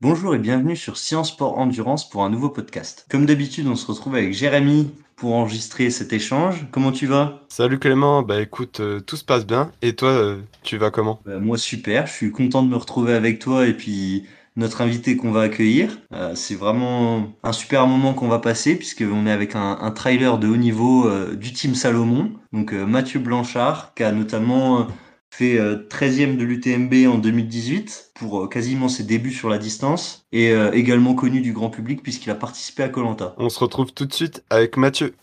Bonjour et bienvenue sur Science Sport Endurance pour un nouveau podcast. Comme d'habitude, on se retrouve avec Jérémy pour enregistrer cet échange. Comment tu vas? Salut Clément, bah écoute, euh, tout se passe bien. Et toi, euh, tu vas comment? Bah, Moi super, je suis content de me retrouver avec toi et puis notre invité qu'on va accueillir. Euh, c'est vraiment un super moment qu'on va passer puisqu'on est avec un, un trailer de haut niveau euh, du team Salomon, donc euh, Mathieu Blanchard, qui a notamment fait euh, 13e de l'UTMB en 2018 pour euh, quasiment ses débuts sur la distance et euh, également connu du grand public puisqu'il a participé à Colanta. On se retrouve tout de suite avec Mathieu.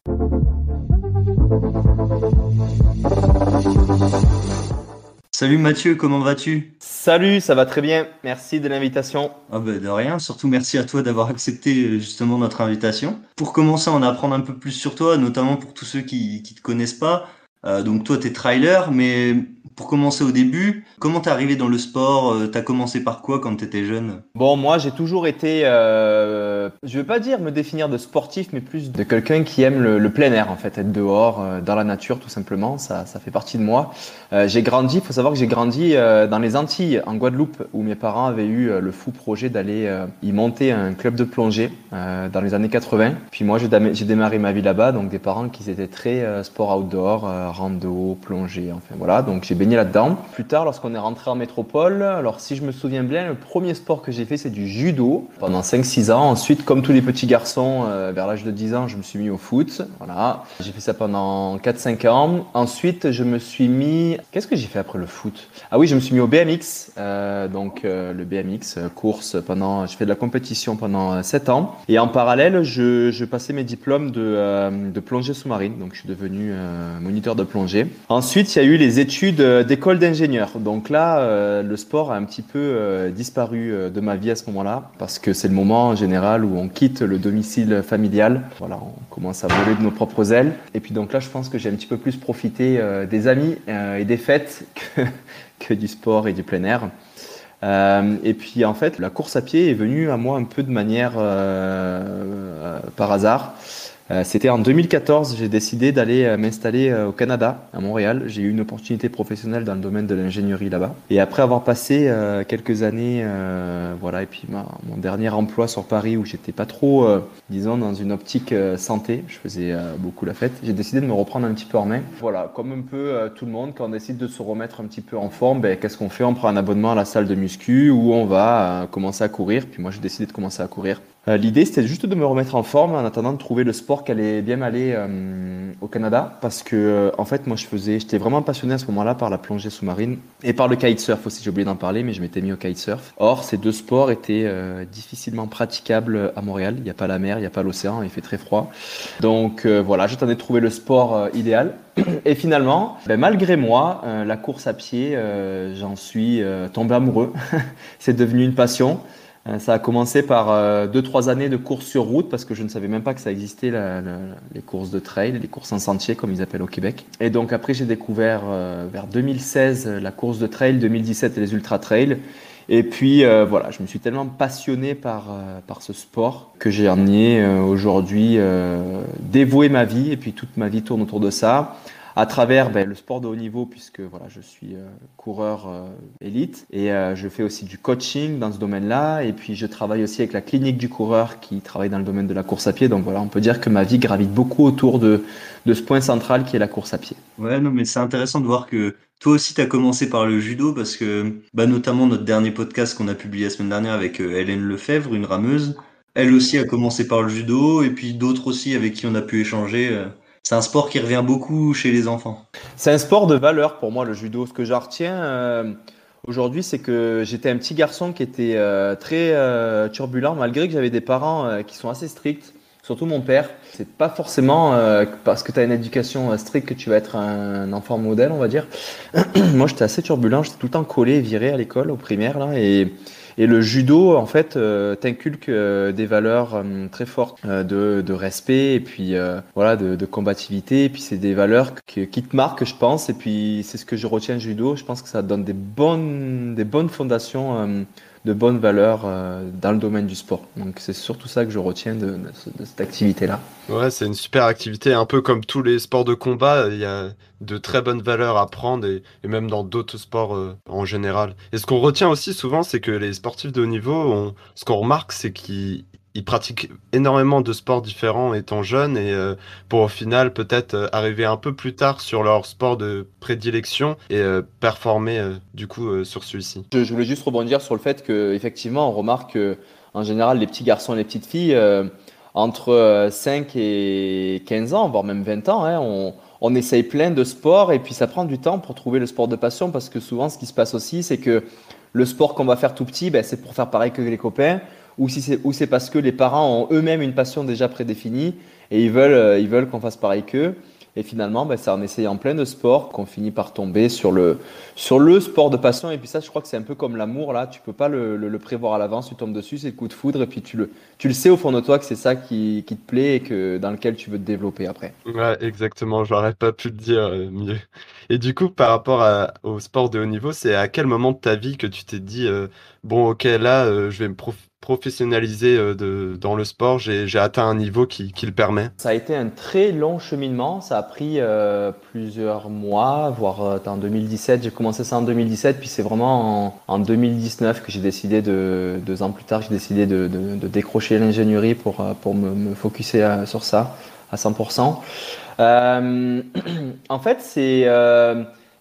Salut Mathieu, comment vas-tu? Salut, ça va très bien. Merci de l'invitation. Ah bah de rien, surtout merci à toi d'avoir accepté euh, justement notre invitation. Pour commencer à en apprendre un peu plus sur toi, notamment pour tous ceux qui qui te connaissent pas, euh, donc toi t'es trailer, mais pour commencer au début, comment t'es arrivé dans le sport? Euh, T'as commencé par quoi quand t'étais jeune? Bon, moi, j'ai toujours été, euh, je veux pas dire me définir de sportif, mais plus de quelqu'un qui aime le, le plein air, en fait, être dehors, euh, dans la nature, tout simplement. Ça, ça fait partie de moi. J'ai grandi, il faut savoir que j'ai grandi dans les Antilles, en Guadeloupe, où mes parents avaient eu le fou projet d'aller y monter un club de plongée dans les années 80. Puis moi, j'ai démarré ma vie là-bas, donc des parents qui étaient très sport outdoor, rando, plongée, enfin voilà. Donc j'ai baigné là-dedans. Plus tard, lorsqu'on est rentré en métropole, alors si je me souviens bien, le premier sport que j'ai fait, c'est du judo pendant 5-6 ans. Ensuite, comme tous les petits garçons, euh, vers l'âge de 10 ans, je me suis mis au foot. Voilà. J'ai fait ça pendant 4-5 ans. Ensuite, je me suis mis... Qu'est-ce que j'ai fait après le foot? Ah oui, je me suis mis au BMX. euh, donc euh, le BMX, course, pendant... je fais de la compétition pendant euh, 7 ans. Et en parallèle, je, passais mes diplômes de, de plongée sous-marine. Donc je suis devenu moniteur de plongée. Ensuite, il y a eu les études euh, d'école d'ingénieur. Donc là, euh, le sport a un petit peu euh, disparu de ma vie à ce moment-là, parce que c'est le moment en général où on quitte le domicile familial. Voilà, on commence à voler de nos propres ailes. Et puis donc là, je pense que j'ai un petit peu plus profité des amis et des fêtes que, du sport et du plein air. Et puis en fait, la course à pied est venue à moi un peu de manière par hasard. Euh, C'était en 2014, j'ai décidé d'aller euh, m'installer euh, au Canada, à Montréal. J'ai eu une opportunité professionnelle dans le domaine de l'ingénierie là-bas. Et après avoir passé quelques années, voilà, et puis mon dernier emploi sur Paris où j'étais pas trop, disons, dans une optique santé, je faisais beaucoup la fête, j'ai décidé de me reprendre un petit peu en main. Voilà, comme un peu tout le monde, quand on décide de se remettre un petit peu en forme, ben, qu'est-ce qu'on fait? On prend un abonnement à la salle de muscu ou on va commencer à courir. Puis moi, j'ai décidé de commencer à courir. Euh, L'idée, c'était juste de me remettre en forme en attendant de trouver le sport qui allait bien m'aller euh, au Canada. Parce que, euh, en fait, moi, je faisais, j'étais vraiment passionné à ce moment-là par la plongée sous-marine et par le kitesurf aussi. J'ai oublié d'en parler, mais je m'étais mis au kitesurf. Or, ces deux sports étaient difficilement praticables à Montréal. Il n'y a pas la mer, il n'y a pas l'océan, il fait très froid. Donc, voilà, j'attendais de trouver le sport idéal. Et finalement, ben, malgré moi, la course à pied, j'en suis tombé amoureux. C'est devenu une passion. Euh, Ça a commencé par euh, deux trois années de course sur route parce que je ne savais même pas que ça existait les courses de trail, les courses en sentier comme ils appellent au Québec. Et donc après j'ai découvert euh, vers 2016 euh, la course de trail, 2017 les ultra trails. Et puis euh, voilà, je me suis tellement passionné par euh, par ce sport que j'ai ai euh, aujourd'hui euh, dévoué ma vie et puis toute ma vie tourne autour de ça à travers ben, le sport de haut niveau, puisque voilà, je suis euh, coureur euh, élite et euh, je fais aussi du coaching dans ce domaine-là. Et puis je travaille aussi avec la clinique du coureur qui travaille dans le domaine de la course à pied. Donc voilà, on peut dire que ma vie gravite beaucoup autour de, de ce point central qui est la course à pied. Ouais, non, mais c'est intéressant de voir que toi aussi t'as commencé par le judo parce que, bah, notamment notre dernier podcast qu'on a publié la semaine dernière avec Hélène Lefebvre, une rameuse, elle aussi a commencé par le judo et puis d'autres aussi avec qui on a pu échanger. C'est un sport qui revient beaucoup chez les enfants. C'est un sport de valeur pour moi, le judo. Ce que j'en retiens euh, aujourd'hui, c'est que j'étais un petit garçon qui était euh, très euh, turbulent, malgré que j'avais des parents qui sont assez stricts. Surtout mon père. C'est pas forcément parce que tu as une éducation stricte que tu vas être un enfant modèle, on va dire. Moi, j'étais assez turbulent. J'étais tout le temps collé et viré à l'école, au primaire. Et, et le judo, en fait, euh, t'inculque euh, des valeurs euh, très fortes de, de respect et puis voilà de, de combativité. Et puis c'est des valeurs qui, qui te marquent, je pense. Et puis c'est ce que je retiens judo. Je pense que ça donne des bonnes, des bonnes fondations de bonnes valeurs euh, dans le domaine du sport. Donc c'est surtout ça que je retiens de, cette activité-là. Ouais, c'est une super activité, un peu comme tous les sports de combat, il y a de très bonnes valeurs à prendre et, même dans d'autres sports euh, en général. Et ce qu'on retient aussi souvent, c'est que les sportifs de haut niveau, ce qu'on remarque, c'est qu'ils ils pratiquent énormément de sports différents étant jeunes et euh, pour au final peut-être euh, arriver un peu plus tard sur leur sport de prédilection et euh, performer du coup sur celui-ci. Je, voulais juste rebondir sur le fait que effectivement on remarque que en général les petits garçons et les petites filles entre 5 et 15 ans, voire même 20 ans, hein, on, on essaye plein de sports et puis ça prend du temps pour trouver le sport de passion parce que souvent ce qui se passe aussi c'est que le sport qu'on va faire tout petit, ben, c'est pour faire pareil que les copains ou si c'est ou c'est parce que les parents ont eux-mêmes une passion déjà prédéfinie et ils veulent euh, ils veulent qu'on fasse pareil qu'eux. Et finalement, ben, c'est en essayant plein de sports qu'on finit par tomber sur le, sur le sport de passion. Et puis ça, je crois que c'est un peu comme l'amour, là. Tu peux pas le, le, prévoir à l'avance, tu tombes dessus, c'est le coup de foudre. Et puis tu le, tu le sais au fond de toi que c'est ça qui, qui, te plaît et que, dans lequel tu veux te développer après. Ouais, exactement. J'aurais pas pu te dire euh, mieux. Et du coup, par rapport au sport de haut niveau, c'est à quel moment de ta vie que tu t'es dit, euh, bon, ok, là, je vais me profiter professionnalisé euh, dans le sport, j'ai atteint un niveau qui, le permet Ça a été un très long cheminement. Ça a pris euh, plusieurs mois, voire euh, en 2017. J'ai commencé ça en 2017, puis c'est vraiment en, 2019 que j'ai décidé de, deux ans plus tard, j'ai décidé de décrocher l'ingénierie pour, pour me, me focuser sur ça à 100%. en fait, c'est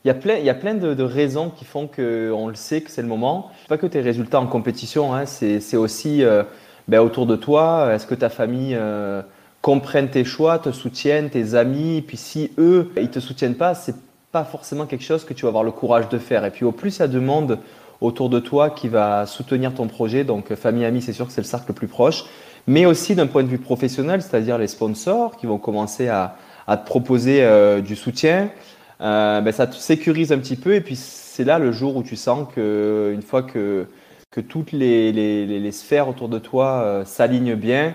il y a plein, il y a plein de, raisons qui font qu'on le sait que c'est le moment. Pas que tes résultats en compétition, hein, c'est aussi euh, ben, autour de toi. Est-ce que ta famille euh, comprenne tes choix, te soutienne, tes amis Puis si eux, ils te soutiennent pas, c'est pas forcément quelque chose que tu vas avoir le courage de faire. Et puis au plus il y a de monde autour de toi qui va soutenir ton projet, donc famille, amis, c'est sûr que c'est le cercle le plus proche, mais aussi d'un point de vue professionnel, c'est-à-dire les sponsors qui vont commencer à, te proposer euh, du soutien. Euh, ben, ça te sécurise un petit peu. Et puis c'est là le jour où tu sens que une fois que, que toutes les, les, les sphères autour de toi euh, s'alignent bien,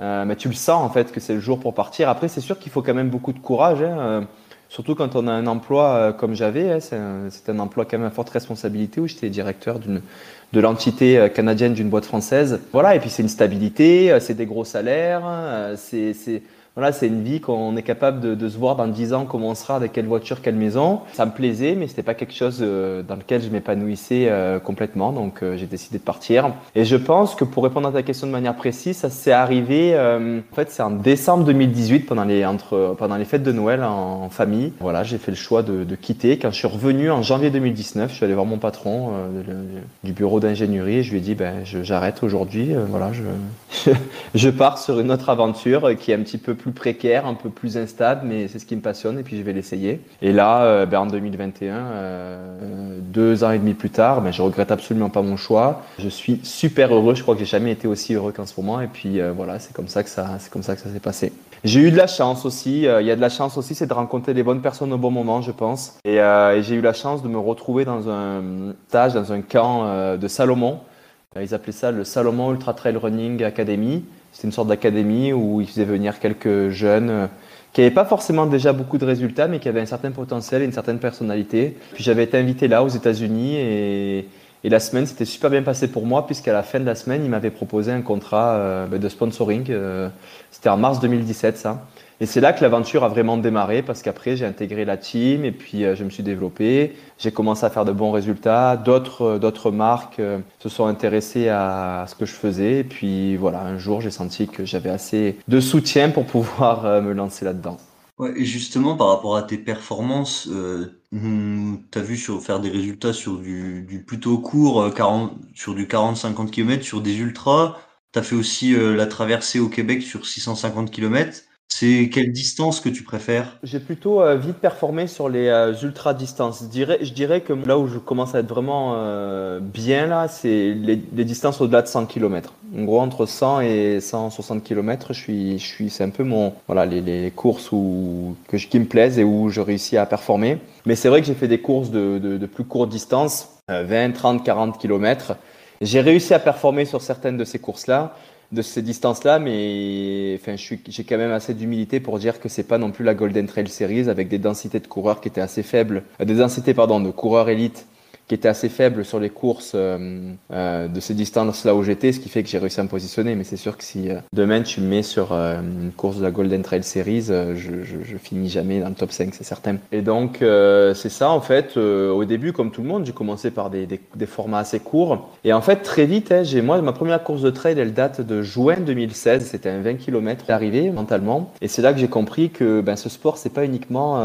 euh, ben, tu le sens en fait que c'est le jour pour partir. Après, c'est sûr qu'il faut quand même beaucoup de courage. Hein, surtout quand on a un emploi comme j'avais, hein, c'est un, un, emploi quand même à forte responsabilité où j'étais directeur de l'entité canadienne d'une boîte française. Voilà, et puis c'est une stabilité, c'est des gros salaires, c'est voilà, c'est une vie qu'on est capable de, se voir dans 10 ans comment on sera, avec quelle voiture, quelle maison. Ça me plaisait, mais c'était pas quelque chose euh, dans lequel je m'épanouissais euh, complètement, donc euh, j'ai décidé de partir. Et je pense que pour répondre à ta question de manière précise, ça s'est arrivé, en fait, c'est en décembre 2018, pendant les, entre, pendant les fêtes de Noël en, famille. Voilà, j'ai fait le choix de, de, quitter. Quand je suis revenu en janvier 2019, je suis allé voir mon patron du bureau d'ingénierie et je lui ai dit, ben, j'arrête aujourd'hui, voilà, je, je pars sur une autre aventure qui est un petit peu plus précaire, un peu plus instable, mais c'est ce qui me passionne et puis je vais l'essayer. Et là, euh, ben, en 2021, euh, deux ans et demi plus tard, ben, je regrette absolument pas mon choix. Je suis super heureux. Je crois que j'ai jamais été aussi heureux qu'en ce moment. Et puis euh, voilà, c'est comme ça que ça, c'est comme ça que ça s'est passé. J'ai eu de la chance aussi. Il y a de la chance aussi, c'est de rencontrer les bonnes personnes au bon moment, je pense. Et, et j'ai eu la chance de me retrouver dans un stage, dans un camp de Salomon. Ils appelaient ça le Salomon Ultra Trail Running Academy. C'était une sorte d'académie où ils faisaient venir quelques jeunes euh, qui n'avaient pas forcément déjà beaucoup de résultats, mais qui avaient un certain potentiel et une certaine personnalité. Puis j'avais été invité là aux États-Unis et, la semaine s'était super bien passée pour moi, puisqu'à la fin de la semaine, ils m'avaient proposé un contrat euh, ben, de sponsoring. Euh, c'était en mars 2017, ça. Et c'est là que l'aventure a vraiment démarré parce qu'après j'ai intégré la team et puis euh, je me suis développé. J'ai commencé à faire de bons résultats. D'autres euh, d'autres marques euh, se sont intéressées à ce que je faisais. Et puis voilà, un jour j'ai senti que j'avais assez de soutien pour pouvoir me lancer là-dedans. Ouais, et justement par rapport à tes performances, euh, tu as vu sur, faire des résultats sur du, du plutôt court, 40, sur du 40-50 km, sur des ultras. Tu as fait aussi la traversée au Québec sur 650 km. C'est quelle distance que tu préfères? J'ai plutôt euh, vite performé sur les euh, ultra distances. Je dirais, je dirais que là où je commence à être vraiment euh, bien là, c'est les, distances au-delà de 100 km. En gros, entre 100 et 160 km, je suis, je suis, c'est un peu mon, voilà, les, courses où, qui me plaisent et où je réussis à performer. Mais c'est vrai que j'ai fait des courses de, de, plus courte distance, 20, 30, 40 km. J'ai réussi à performer sur certaines de ces courses-là de ces distances-là, mais j'ai quand même assez d'humilité pour dire que c'est pas non plus la Golden Trail Series avec des densités de coureurs qui étaient assez faibles, euh, des densités pardon de coureurs élites qui était assez faible sur les courses euh, euh, de ces distances-là où j'étais, ce qui fait que j'ai réussi à me positionner. Mais c'est sûr que si euh, demain tu me mets sur une course de la Golden Trail Series, je, finis jamais dans le top 5, c'est certain. Et donc c'est ça en fait. au début, comme tout le monde, j'ai commencé par des, des, formats assez courts. Et en fait, très vite, hein, j'ai moi ma première course de trail, elle date de juin 2016. C'était un 20 km d'arrivée mentalement. Et c'est là que j'ai compris que ben, ce sport, c'est pas uniquement,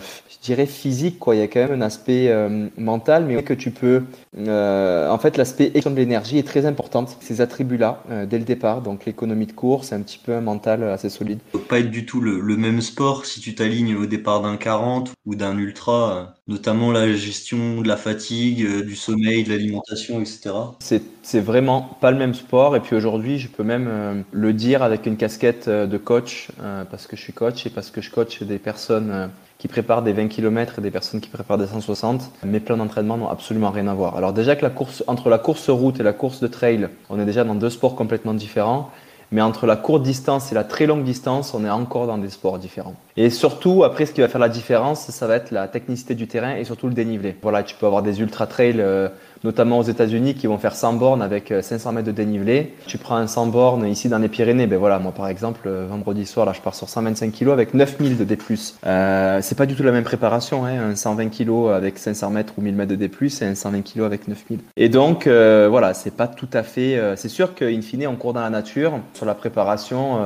je dirais, physique. Quoi. Il y a quand même un aspect mental, mais que tu peux. Euh, en fait, l'aspect de l'énergie est très important. Ces attributs-là, euh, dès le départ, donc l'économie de course, c'est un petit peu un mental assez solide. Ça peut pas être du tout le, même sport si tu t'alignes au départ d'un 40 ou d'un ultra, euh, notamment la gestion de la fatigue, du sommeil, de l'alimentation, etc. C'est vraiment pas le même sport. Et puis aujourd'hui, je peux même le dire avec une casquette de coach, parce que je suis coach et parce que je coach des personnes qui préparent des 20 km et des personnes qui préparent des 160, mes plans d'entraînement n'ont absolument rien à voir. Alors déjà que la course, entre la course route et la course de trail, on est déjà dans deux sports complètement différents. Mais entre la courte distance et la très longue distance, on est encore dans des sports différents. Et surtout, après, ce qui va faire la différence, ça va être la technicité du terrain et surtout le dénivelé. Voilà, tu peux avoir des ultra trails euh, notamment aux États-Unis, qui vont faire 100 bornes avec 500 euh, mètres de dénivelé. Tu prends un 100 bornes ici dans les Pyrénées, ben voilà, moi par exemple, euh, vendredi soir, là, je pars sur 125 kg avec 9000 de D+. Euh, c'est pas du tout la même préparation, hein, un 120 kg avec 500 mètres ou 1000 mètres de D+, et un 120 kg avec 9000. Et donc, voilà, c'est pas tout à fait... c'est sûr qu'in fine, on court dans la nature. Sur la préparation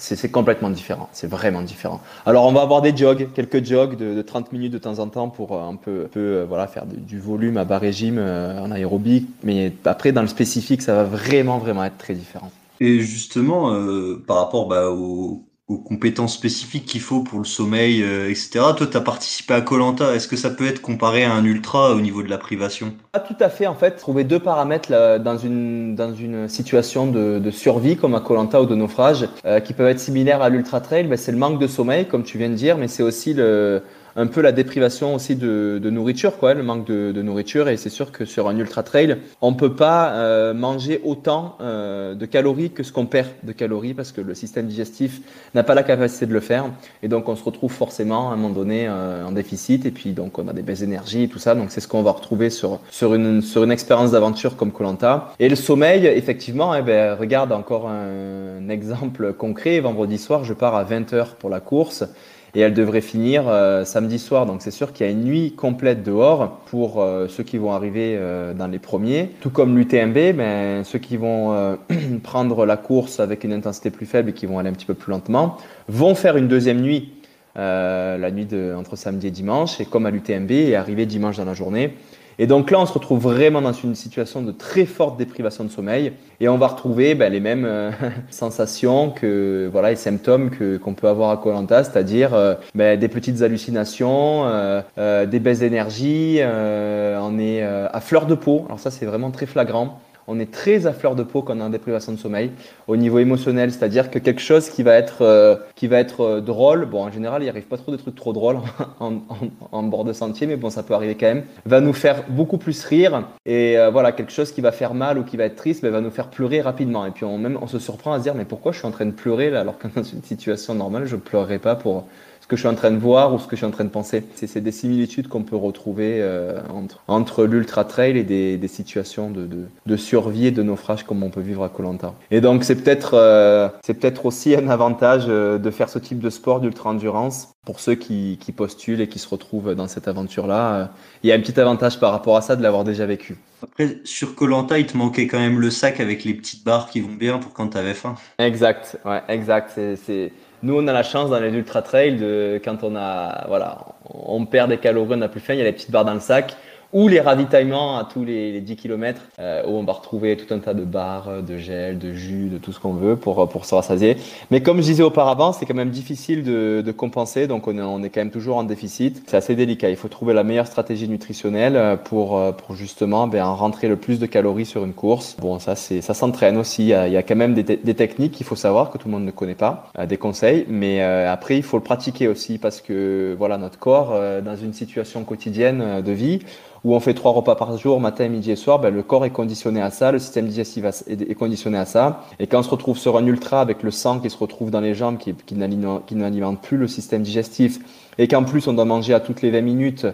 c'est complètement différent, c'est vraiment différent. Alors on va avoir des jogs, quelques jogs de, 30 minutes de temps en temps pour euh, un peu, peu euh, voilà, faire du, volume à bas régime euh, en aérobic, mais après dans le spécifique ça va vraiment vraiment être très différent. Et justement, par rapport bah, au, aux compétences spécifiques qu'il faut pour le sommeil, euh, etc. Toi, tu as participé à Colanta. Est-ce que ça peut être comparé à un ultra au niveau de la privation? Pas tout à fait. En fait, trouver deux paramètres dans, une, dans une situation de, de survie comme à Colanta ou de naufrage euh, qui peuvent être similaires à l'ultra trail, ben, c'est le manque de sommeil, comme tu viens de dire, mais c'est aussi le, un peu la déprivation aussi de, nourriture, quoi, le manque de, de nourriture. Et c'est sûr que sur un ultra trail, on peut pas euh, manger autant euh, de calories que ce qu'on perd de calories parce que le système digestif n'a pas la capacité de le faire. Et donc on se retrouve forcément à un moment donné euh, en déficit. Et puis donc on a des baisses d'énergie et tout ça. Donc c'est ce qu'on va retrouver sur sur une sur une expérience d'aventure comme Colanta. Et le sommeil, effectivement, eh ben, regarde encore un, un exemple concret. Vendredi soir, je pars à 20 h pour la course et elle devrait finir euh, samedi soir. Donc c'est sûr qu'il y a une nuit complète dehors pour euh, ceux qui vont arriver euh, dans les premiers. Tout comme l'UTMB, ceux qui vont prendre la course avec une intensité plus faible et qui vont aller un petit peu plus lentement vont faire une deuxième nuit. la nuit de, entre samedi et dimanche, et comme à l'UTMB, et arriver dimanche dans la journée. Et donc là, on se retrouve vraiment dans une situation de très forte déprivation de sommeil et on va retrouver ben, les mêmes euh, sensations que voilà, les symptômes que qu'on peut avoir à Colanta, c'est-à-dire euh, ben, des petites hallucinations, euh, des baisses d'énergie, on est à fleur de peau. Alors ça, c'est vraiment très flagrant on est très à fleur de peau quand on est en déprivation de sommeil. Au niveau émotionnel, c'est-à-dire que quelque chose qui va être, euh, euh, drôle, bon en général il arrive pas trop de trucs trop drôles en, bord de sentier, mais bon ça peut arriver quand même, va nous faire beaucoup plus rire et euh, voilà quelque chose qui va faire mal ou qui va être triste, ben, va nous faire pleurer rapidement. Et puis on, même on se surprend à se dire mais pourquoi je suis en train de pleurer là alors que dans une situation normale je ne pleurerais pas pour que je suis en train de voir ou ce que je suis en train de penser. C'est des similitudes qu'on peut retrouver euh, entre, entre l'ultra trail et des, des situations de, de, de, survie et de naufrage comme on peut vivre à Colanta. Et donc c'est peut-être euh, c'est peut-être aussi un avantage euh, de faire ce type de sport d'ultra endurance pour ceux qui, qui, postulent et qui se retrouvent dans cette aventure-là. Il y a un petit avantage par rapport à ça de l'avoir déjà vécu. Après, sur Colanta, il te manquait quand même le sac avec les petites barres qui vont bien pour quand tu avais faim. Exact, ouais, exact. C'est nous, on a la chance dans les ultra trails de quand on a, voilà, on perd des calories, on n'a plus faim, il y a les petites barres dans le sac ou les ravitaillements à tous les, 10 km euh, où on va retrouver tout un tas de barres, de gel, de jus, de tout ce qu'on veut pour, pour se rassasier. Mais comme je disais auparavant, c'est quand même difficile de, de compenser, donc on est, on est quand même toujours en déficit. C'est assez délicat. Il faut trouver la meilleure stratégie nutritionnelle euh, pour, euh, pour justement ben, rentrer le plus de calories sur une course. Bon, ça, c'est, ça s'entraîne aussi. Il y, a, quand même des, des techniques qu'il faut savoir que tout le monde ne connaît pas, des conseils, mais après, il faut le pratiquer aussi parce que voilà, notre corps, dans une situation quotidienne de vie, où on fait trois repas par jour, matin, midi et soir, ben, le corps est conditionné à ça, le système digestif est conditionné à ça. Et quand on se retrouve sur un ultra avec le sang qui se retrouve dans les jambes, qui, qui n'alimente plus le système digestif, et qu'en plus on doit manger à toutes les 20 minutes,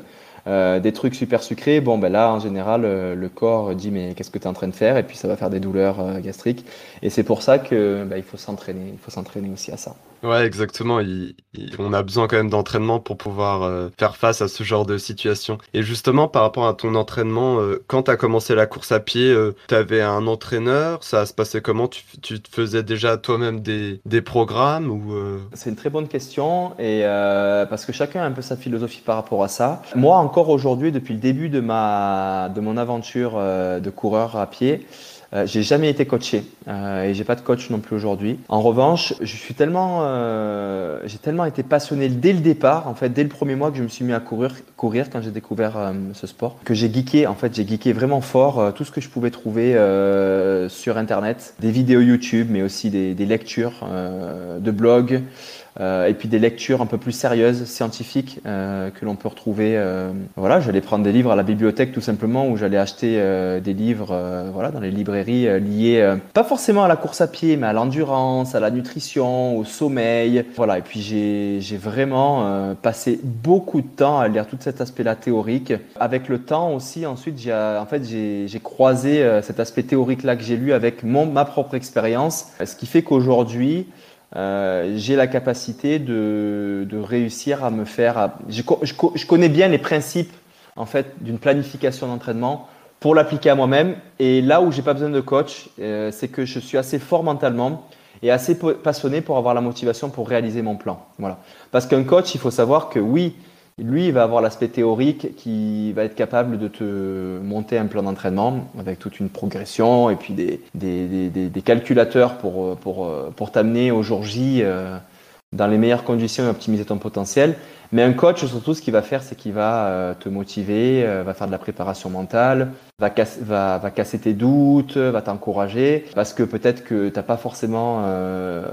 des trucs super sucrés, bon ben là en général le corps dit mais qu'est-ce que tu es en train de faire? Et puis ça va faire des douleurs gastriques et c'est pour ça que ben, il faut s'entraîner, il faut s'entraîner aussi à ça. Ouais, exactement. on a besoin quand même d'entraînement pour pouvoir euh, faire face à ce genre de situation. Et justement, par rapport à ton entraînement, euh, quand tu as commencé la course à pied, euh, tu avais un entraîneur Ça se passait comment? Tu, tu te faisais déjà toi-même des, des, programmes ou C'est une très bonne question et parce que chacun a un peu sa philosophie par rapport à ça. Moi, encore aujourd'hui, depuis le début de, ma, de mon aventure de coureur à pied, euh, j'ai jamais été coaché euh, et j'ai pas de coach non plus aujourd'hui. En revanche, je suis tellement, euh, j'ai tellement été passionné dès le départ, en fait, dès le premier mois que je me suis mis à courir, courir quand j'ai découvert ce sport, que j'ai geeké. En fait, j'ai geeké vraiment fort tout ce que je pouvais trouver sur Internet, des vidéos YouTube, mais aussi des lectures de blogs. Euh, et puis des lectures un peu plus sérieuses, scientifiques, euh, que l'on peut retrouver. Euh, voilà, j'allais prendre des livres à la bibliothèque tout simplement, ou j'allais acheter des livres, voilà, dans les librairies liés, pas forcément à la course à pied, mais à l'endurance, à la nutrition, au sommeil. Voilà, et puis j'ai vraiment passé beaucoup de temps à lire tout cet aspect-là théorique. Avec le temps aussi, ensuite, j'ai en fait j'ai croisé cet aspect théorique-là que j'ai lu avec mon, ma propre expérience, ce qui fait qu'aujourd'hui euh, j'ai la capacité de, réussir à me faire. je, je, connais bien les principes en fait d'une planification d'entraînement pour l'appliquer à moi-même. Et là où j'ai pas besoin de coach, euh, c'est que je suis assez fort mentalement et assez passionné pour avoir la motivation pour réaliser mon plan. Voilà. Parce qu'un coach, il faut savoir que oui, lui, il va avoir l'aspect théorique qui va être capable de te monter un plan d'entraînement avec toute une progression et puis des, des, des, des calculateurs pour, pour, pour t'amener au jour J euh, dans les meilleures conditions et optimiser ton potentiel. Mais un coach, surtout, ce qu'il va faire, c'est qu'il va euh, te motiver, euh, va faire de la préparation mentale, va, va, va casser tes doutes, va t'encourager, parce que peut-être que tu n'as pas forcément euh,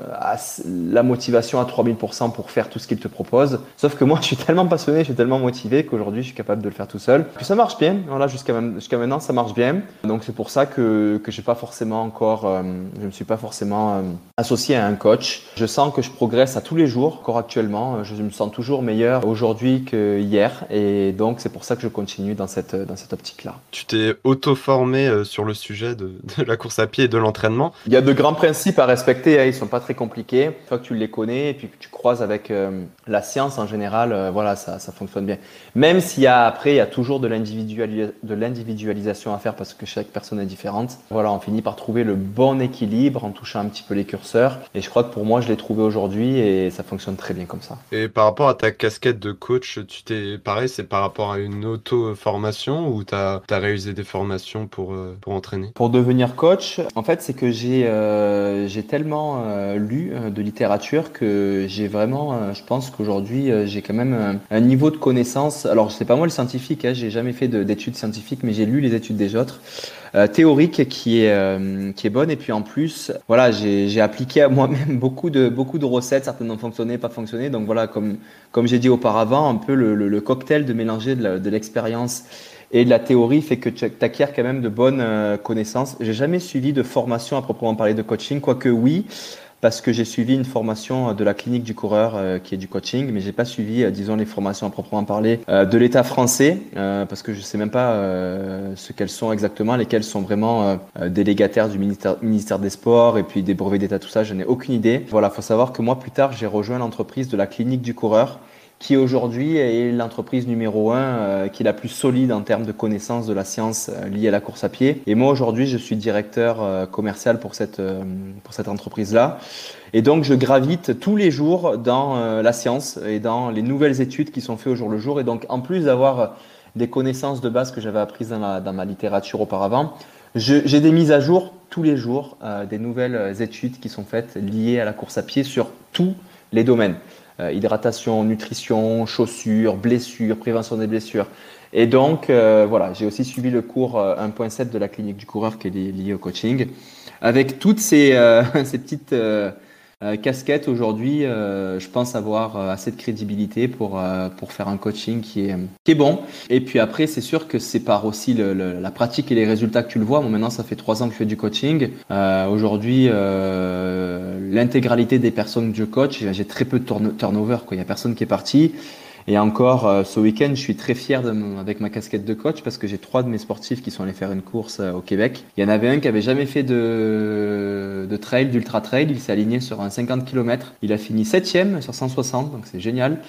la motivation à 3000% pour faire tout ce qu'il te propose. Sauf que moi, je suis tellement passionné, je suis tellement motivé qu'aujourd'hui, je suis capable de le faire tout seul. Puis ça marche bien. Voilà, jusqu'à maintenant, ça marche bien. Donc c'est pour ça que que pas forcément encore, euh, je me suis pas forcément associé à un coach. Je sens que je progresse à tous les jours. Encore actuellement, je me sens toujours meilleur aujourd'hui que hier. Et donc, c'est pour ça que je continue dans cette, dans cette optique-là. Tu t'es auto-formé euh, sur le sujet de, la course à pied et de l'entraînement Il y a de grands principes à respecter. Hein. Ils sont pas très compliqués. Une fois que tu les connais et puis que tu croises avec euh, la science en général, euh, voilà, ça, ça fonctionne bien. Même s'il y a après, il y a toujours de l'individualisation à faire parce que chaque personne est différente. Voilà, on finit par trouver le bon équilibre en touchant un petit peu les curseurs. Et je crois que pour moi, je l'ai trouvé aujourd'hui et ça fonctionne très bien comme ça. Et par rapport à ta casquette de coach, tu t'es pareil, c'est par rapport à une auto-formation ou tu as, réalisé des formations pour, euh, pour entraîner? Pour devenir coach, en fait, c'est que j'ai euh, tellement euh, lu de littérature que j'ai vraiment, je pense qu'aujourd'hui, j'ai quand même un, niveau de connaissance. Alors, c'est pas moi le scientifique, hein, j'ai jamais fait d'études scientifiques, mais j'ai lu les études des autres. Euh, théorique qui est euh, qui est bonne. Et puis en plus voilà j'ai appliqué à moi-même beaucoup de beaucoup de recettes. Certaines ont fonctionné pas fonctionné. Donc voilà comme comme j'ai dit auparavant un peu le, le, cocktail de mélanger de l'expérience et de la théorie fait que tu acquiers quand même de bonnes euh, connaissances. J'ai jamais suivi de formation à proprement parler de coaching, quoique oui, parce que j'ai suivi une formation de la clinique du coureur euh, qui est du coaching, mais j'ai pas suivi, euh, disons, les formations à proprement parler euh, de l'État français, parce que je sais même pas ce qu'elles sont exactement, lesquelles sont vraiment délégataires du ministère, ministère des Sports et puis des brevets d'État, tout ça, je n'ai aucune idée. Voilà, faut savoir que moi, plus tard, j'ai rejoint l'entreprise de la clinique du coureur qui aujourd'hui est l'entreprise numéro un, euh, qui est la plus solide en termes de connaissances de la science euh, liée à la course à pied. Et moi aujourd'hui, je suis directeur euh, commercial pour cette, pour cette entreprise-là. Et donc, je gravite tous les jours dans la science et dans les nouvelles études qui sont faites au jour le jour. Et donc, en plus d'avoir des connaissances de base que j'avais apprises dans, dans, ma littérature auparavant, j'ai des mises à jour tous les jours, des nouvelles études qui sont faites liées à la course à pied sur tous les domaines. Euh, hydratation, nutrition, chaussures, blessures, prévention des blessures. Et donc, euh, voilà, j'ai aussi suivi le cours 1.7 euh, de la clinique du coureur qui est lié au coaching. Avec toutes ces, ces petites euh, casquette aujourd'hui, euh, je pense avoir euh, assez de crédibilité pour, pour faire un coaching qui est, qui est bon. Et puis après, c'est sûr que c'est par aussi le, la pratique et les résultats que tu le vois. Bon, maintenant, ça fait trois ans que je fais du coaching. aujourd'hui, l'intégralité des personnes que je coach, j'ai très peu de turnover. Il n'y a personne qui est parti. Et encore, euh, ce week-end, je suis très fier de avec ma casquette de coach parce que j'ai trois de mes sportifs qui sont allés faire une course euh, au Québec. Il y en avait un qui avait jamais fait de, de trail, d'ultra trail. Il s'est aligné sur un 50 km. Il a fini septième sur 160, donc c'est génial.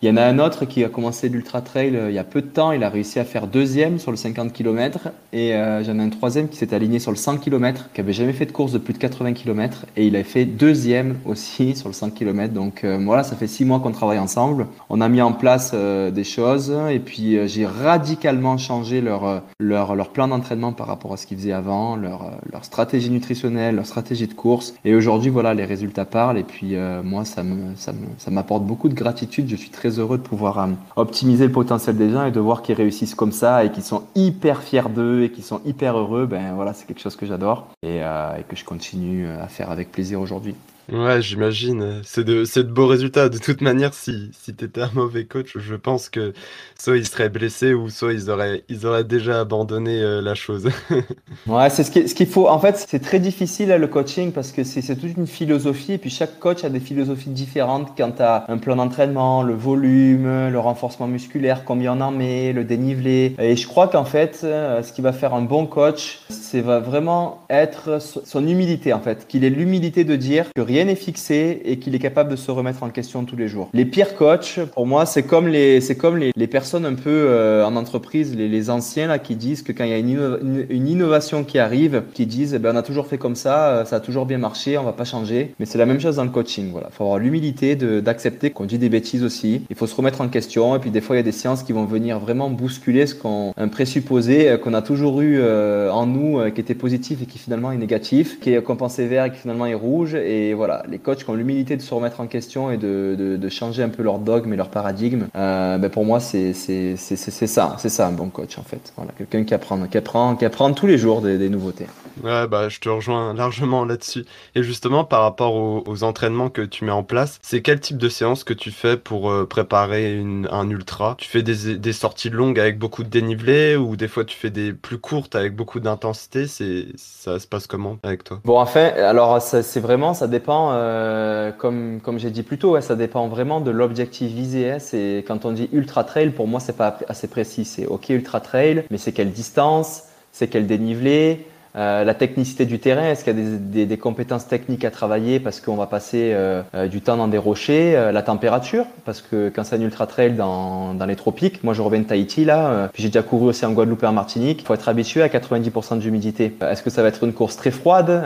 Il y en a un autre qui a commencé l'ultra trail euh, il y a peu de temps. Il a réussi à faire deuxième sur le 50 km. Et euh, j'en ai un troisième qui s'est aligné sur le 100 km, qui avait jamais fait de course de plus de 80 km. Et il a fait deuxième aussi sur le 100 km. Donc euh, voilà, ça fait six mois qu'on travaille ensemble. On a mis en place des choses. Et puis j'ai radicalement changé leur, leur, leur plan d'entraînement par rapport à ce qu'ils faisaient avant, leur, leur stratégie nutritionnelle, leur stratégie de course. Et aujourd'hui, voilà, les résultats parlent. Et puis moi, ça me, ça m'apporte ça beaucoup de gratitude. Je suis très heureux de pouvoir euh, optimiser le potentiel des gens et de voir qu'ils réussissent comme ça et qu'ils sont hyper fiers d'eux et qu'ils sont hyper heureux. Ben voilà, c'est quelque chose que j'adore et, euh, et que je continue à faire avec plaisir aujourd'hui. Ouais, j'imagine. C'est de, c'est de beaux résultats. De toute manière, si, si tu étais un mauvais coach, je pense que soit ils seraient blessés ou soit ils auraient, ils auraient déjà abandonné euh, la chose. ouais, c'est ce qu'il ce qu'il faut. En fait, c'est très difficile le coaching parce que c'est, c'est toute une philosophie et puis chaque coach a des philosophies différentes quant à un plan d'entraînement, le volume, le renforcement musculaire, combien on en met, le dénivelé. Et je crois qu'en fait, euh, ce qui va faire un bon coach, c'est va vraiment être son humilité en fait, qu'il ait l'humilité de dire que rien est fixé et qu'il est capable de se remettre en question tous les jours. Les pires coachs, pour moi, c'est comme les, c'est comme les, les, personnes un peu euh, en entreprise, les, les, anciens là, qui disent que quand il y a une, une, innovation qui arrive, qui disent, eh ben, on a toujours fait comme ça, euh, ça a toujours bien marché, on va pas changer. Mais c'est la même chose dans le coaching. Voilà, faut avoir l'humilité d'accepter qu'on dit des bêtises aussi. Il faut se remettre en question. Et puis des fois, il y a des séances qui vont venir vraiment bousculer ce qu'on, un présupposé euh, qu'on a toujours eu en nous, qui était positif et qui finalement est négatif, qui est pensait vert et qui finalement est rouge. Et voilà les coachs qui ont l'humilité de se remettre en question et de, changer un peu leur dogme et leur paradigme, euh, ben pour moi, c'est ça, c'est ça un bon coach en fait. Voilà, quelqu'un qui apprend, qui apprend, qui apprend tous les jours des, nouveautés. Ouais, bah, je te rejoins largement là-dessus. Et justement, par rapport aux, entraînements que tu mets en place, c'est quel type de séance que tu fais pour euh, préparer un ultra? Tu fais des, des, sorties longues avec beaucoup de dénivelé ou des fois tu fais des plus courtes avec beaucoup d'intensité? Ça se passe comment avec toi? Bon, enfin, alors c'est vraiment, ça dépend euh, comme, j'ai dit plus tôt, ça dépend vraiment de l'objectif visé. Hein. Quand on dit ultra trail, pour moi, c'est pas assez précis. C'est ok ultra trail, mais c'est quelle distance, c'est quel dénivelé, euh, la technicité du terrain, est-ce qu'il y a des, des, des, compétences techniques à travailler parce qu'on va passer euh, euh, du temps dans des rochers, la température, parce que quand c'est un ultra trail dans, dans, les tropiques, moi je reviens de Tahiti là, puis j'ai déjà couru aussi en Guadeloupe et en Martinique, il faut être habitué à 90% d'humidité. Est-ce que ça va être une course très froide,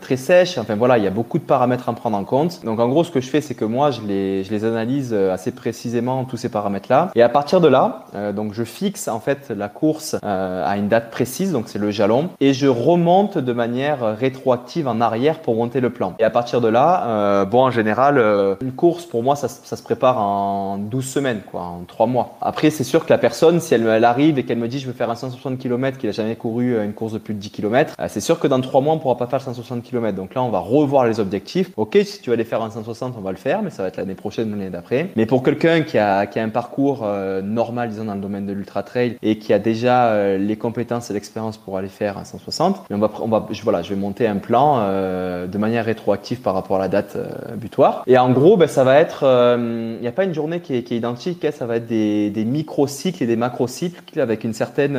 très sèche? Enfin voilà, il y a beaucoup de paramètres à prendre en compte. Donc en gros, ce que je fais, c'est que moi je les, je les analyse assez précisément tous ces paramètres-là, et à partir de là, donc je fixe en fait la course à une date précise, donc c'est le jalon et je remonte de manière rétroactive en arrière pour monter le plan. Et à partir de là, euh, bon, en général, euh, une course, pour moi, ça, se prépare en 12 semaines, quoi, en 3 mois. Après, c'est sûr que la personne, si elle, arrive et qu'elle me dit je veux faire un 160 km, qu'il a jamais couru euh, une course de plus de 10 km, euh, c'est sûr que dans 3 mois, on pourra pas faire 160 km. Donc là, on va revoir les objectifs. Ok, si tu vas aller faire un 160, on va le faire, mais ça va être l'année prochaine l'année d'après. Mais pour quelqu'un qui a, qui a un parcours normal, disons, dans le domaine de l'ultra trail et qui a déjà les compétences et l'expérience pour aller faire 160. Mais on va, on va, je, voilà, je vais monter un plan euh, de manière rétroactive par rapport à la date euh, butoir. Et en gros, ben, ça va être, euh, il n'y a pas une journée qui est, qui est identique, hein. ça va être des, des micro-cycles et des macro-cycles avec une certaine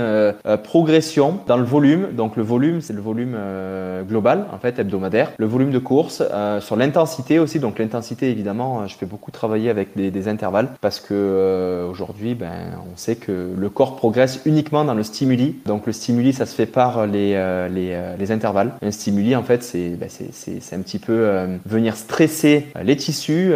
progression dans le volume. Donc le volume, c'est le volume global, en fait, hebdomadaire. Le volume de course, sur l'intensité aussi. Donc l'intensité, évidemment, je fais beaucoup travailler avec des, des intervalles parce que aujourd'hui, ben, on sait que le corps progresse uniquement dans le stimuli. Donc le stimuli, ça se fait par les, euh, euh, les, intervalles. Un stimuli, en fait, c'est bah, un petit peu euh, venir stresser les tissus,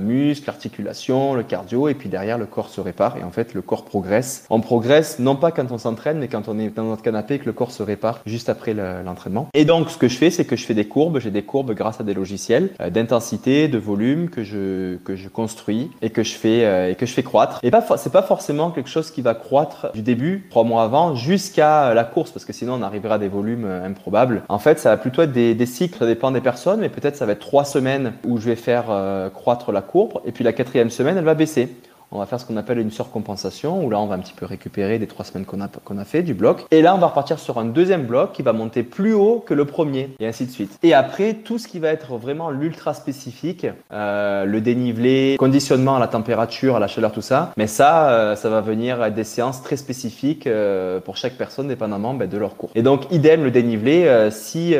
muscles, articulations, le cardio, et puis derrière, le corps se répare. Et en fait, le corps progresse. On progresse non pas quand on s'entraîne, mais quand on est dans notre canapé, que le corps se répare juste après l'entraînement. et donc, ce que je fais, c'est que je fais des courbes. J'ai des courbes grâce à des logiciels d'intensité, de volume que je, que je construis et que je fais, et que je fais croître. Et pas, c'est pas forcément quelque chose qui va croître du début, trois mois avant, jusqu'à la course, parce que sinon on arrivera à des volumes euh, improbables. En fait, ça va plutôt être des, cycles, ça dépend des personnes, mais peut-être ça va être trois semaines où je vais faire euh, croître la courbe, et puis la quatrième semaine, elle va baisser On va faire ce qu'on appelle une surcompensation, où là, on va un petit peu récupérer des trois semaines qu'on a, qu'on a fait du bloc. Et là, on va repartir sur un deuxième bloc qui va monter plus haut que le premier, et ainsi de suite. Et après, tout ce qui va être vraiment l'ultra spécifique, euh, le dénivelé, conditionnement à la température, à la chaleur, tout ça, mais ça, euh, ça va venir des séances très spécifiques euh, pour chaque personne, dépendamment ben, de leur cours. Et donc, idem, le dénivelé, si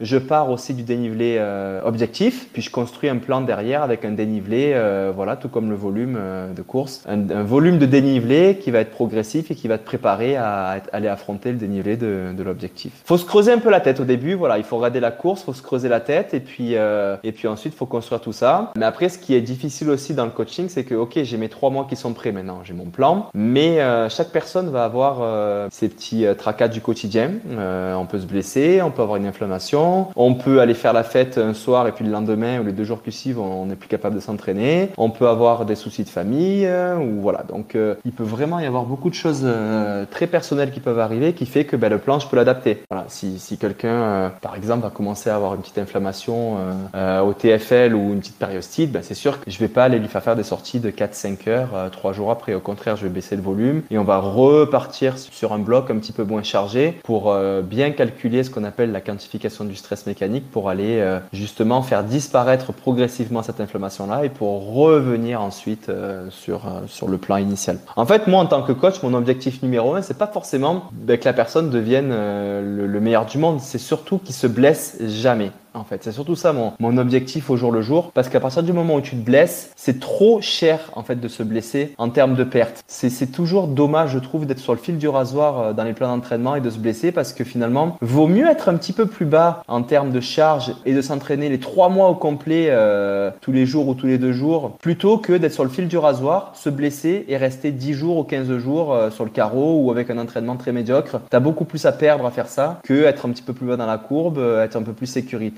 je pars aussi du dénivelé euh, objectif, puis je construis un plan derrière avec un dénivelé, euh, voilà, tout comme le volume euh, de course. Un, un, volume de dénivelé qui va être progressif et qui va te préparer à, aller affronter le dénivelé de, de l'objectif. faut se creuser un peu la tête au début, voilà, il faut regarder la course, faut se creuser la tête et puis, et puis ensuite, faut construire tout ça. Mais après, ce qui est difficile aussi dans le coaching, c'est que, ok, j'ai mes trois mois qui sont prêts maintenant, j'ai mon plan, mais chaque personne va avoir ses petits tracas du quotidien. on peut se blesser, on peut avoir une inflammation, on peut aller faire la fête un soir et puis le lendemain ou les deux jours qui suivent, on n'est plus capable de s'entraîner. On peut avoir des soucis de famille euh, ou voilà. Donc euh, il peut vraiment y avoir beaucoup de choses euh, très personnelles qui peuvent arriver qui fait que ben, le plan je peux l'adapter. Voilà. Si, quelqu'un par exemple va commencer à avoir une petite inflammation au TFL ou une petite périostite, ben, c'est sûr que je vais pas aller lui faire faire des sorties de 4-5 heures trois jours après. Au contraire, je vais baisser le volume et on va repartir sur un bloc un petit peu moins chargé pour bien calculer ce qu'on appelle la quantification du stress mécanique pour aller euh, justement faire disparaître progressivement cette inflammation-là et pour revenir ensuite euh, sur, euh, sur le plan initial. En fait, moi, en tant que coach, mon objectif numéro un, c'est pas forcément ben, que la personne devienne le, le meilleur du monde, c'est surtout qu'il se blesse jamais en fait. C'est surtout ça mon, objectif au jour le jour. Parce qu'à partir du moment où tu te blesses, c'est trop cher en fait de se blesser en termes de perte. C'est toujours dommage, je trouve, d'être sur le fil du rasoir euh, dans les plans d'entraînement et de se blesser parce que finalement, vaut mieux être un petit peu plus bas en termes de charge et de s'entraîner les trois mois au complet euh, tous les jours ou tous les deux jours plutôt que d'être sur le fil du rasoir, se blesser et rester 10 jours ou 15 jours euh, sur le carreau ou avec un entraînement très médiocre. T'as beaucoup plus à perdre à faire ça que être un petit peu plus bas dans la courbe, être un peu plus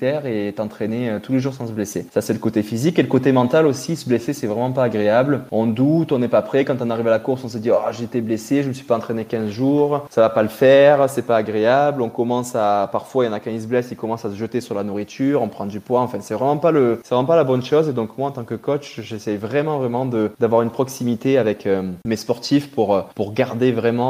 et t'entraîner euh, tous les jours sans se blesser. Ça, c'est le côté physique. Et le côté mental aussi, se blesser, c'est vraiment pas agréable. On doute, on n'est pas prêt. Quand on arrive à la course, on se dit, oh, été blessé, je me suis pas entraîné 15 jours, ça va pas le faire, c'est pas agréable. On commence à, parfois, il y en a quand ils se blessent, ils commencent à se jeter sur la nourriture, on prend du poids. Enfin, c'est vraiment pas le, c'est vraiment pas la bonne chose. Et donc, moi, en tant que coach, j'essaie vraiment, vraiment de, d'avoir une proximité avec euh, mes sportifs pour, euh, pour garder vraiment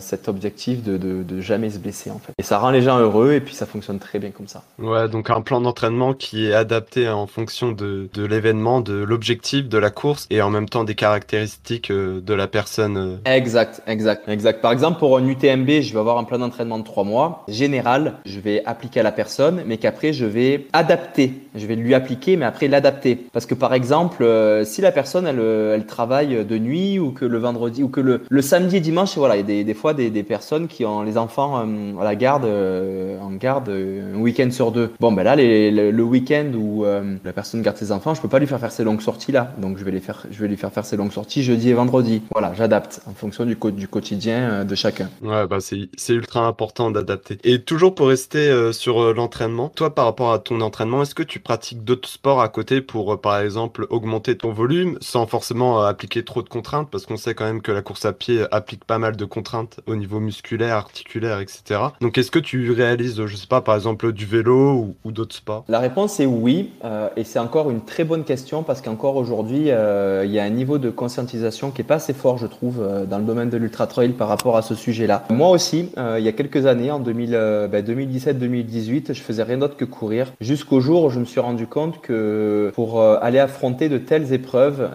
cet objectif de, de, de, jamais se blesser, en fait. Et ça rend les gens heureux et puis ça fonctionne très bien comme ça. Ouais, donc un plan d'entraînement qui est adapté en fonction de, l'événement, de l'objectif de la course et en même temps des caractéristiques euh, de la personne. Euh. Exact, exact, exact. Par exemple, pour un UTMB, je vais avoir un plan d'entraînement de trois mois. Général, je vais appliquer à la personne, mais qu'après, je vais adapter. Je vais lui appliquer, mais après l'adapter. Parce que par exemple, euh, si la personne, elle, elle travaille de nuit ou que le vendredi ou que le, le samedi et dimanche, voilà, il y a des, des fois des, des, personnes qui ont les enfants à la garde, en garde un week-end sur deux. Bon, ben là, les, le, week-end où euh, la personne garde ses enfants, je peux pas lui faire faire ces longues sorties là. Donc je vais les faire, je vais lui faire faire ces longues sorties jeudi et vendredi. Voilà, j'adapte en fonction du, du quotidien euh, de chacun. Ouais, bah c'est ultra important d'adapter. Et toujours pour rester euh, sur l'entraînement, toi par rapport à ton entraînement, est-ce que tu pratiques d'autres sports à côté pour par exemple augmenter ton volume sans forcément appliquer trop de contraintes? Parce qu'on sait quand même que la course à pied applique pas mal de contraintes au niveau musculaire, articulaire, etc. Donc est-ce que tu réalises, je sais pas, par exemple du vélo ou, d'autres sports la réponse est oui, euh, et c'est encore une très bonne question parce qu'encore aujourd'hui, euh, il y a un niveau de conscientisation qui est pas assez fort, je trouve, euh, dans le domaine de l'ultra trail par rapport à ce sujet-là. Moi aussi, il y a quelques années, en 2017-2018, ben, je faisais rien d'autre que courir, jusqu'au jour où je me suis rendu compte que pour aller affronter de telles épreuves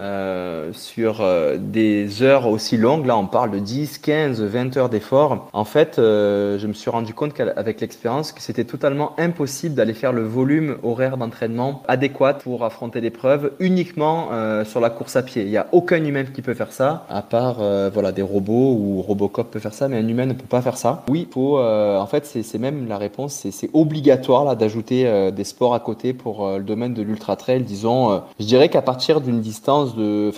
sur des heures aussi longues, là on parle de 10, 15, 20 heures d'effort, en fait, je me suis rendu compte qu'avec l'expérience, que c'était totalement impossible d'aller faire le volume horaire d'entraînement adéquate pour affronter l'épreuve uniquement euh, sur la course à pied. Il n'y a aucun humain qui peut faire ça, à part euh, voilà des robots ou Robocop peut faire ça, mais un humain ne peut pas faire ça. Oui, faut, euh, en fait, c'est même la réponse, c'est obligatoire là d'ajouter des sports à côté pour le domaine de l'ultra trail. Disons, je dirais qu'à partir d'une distance de,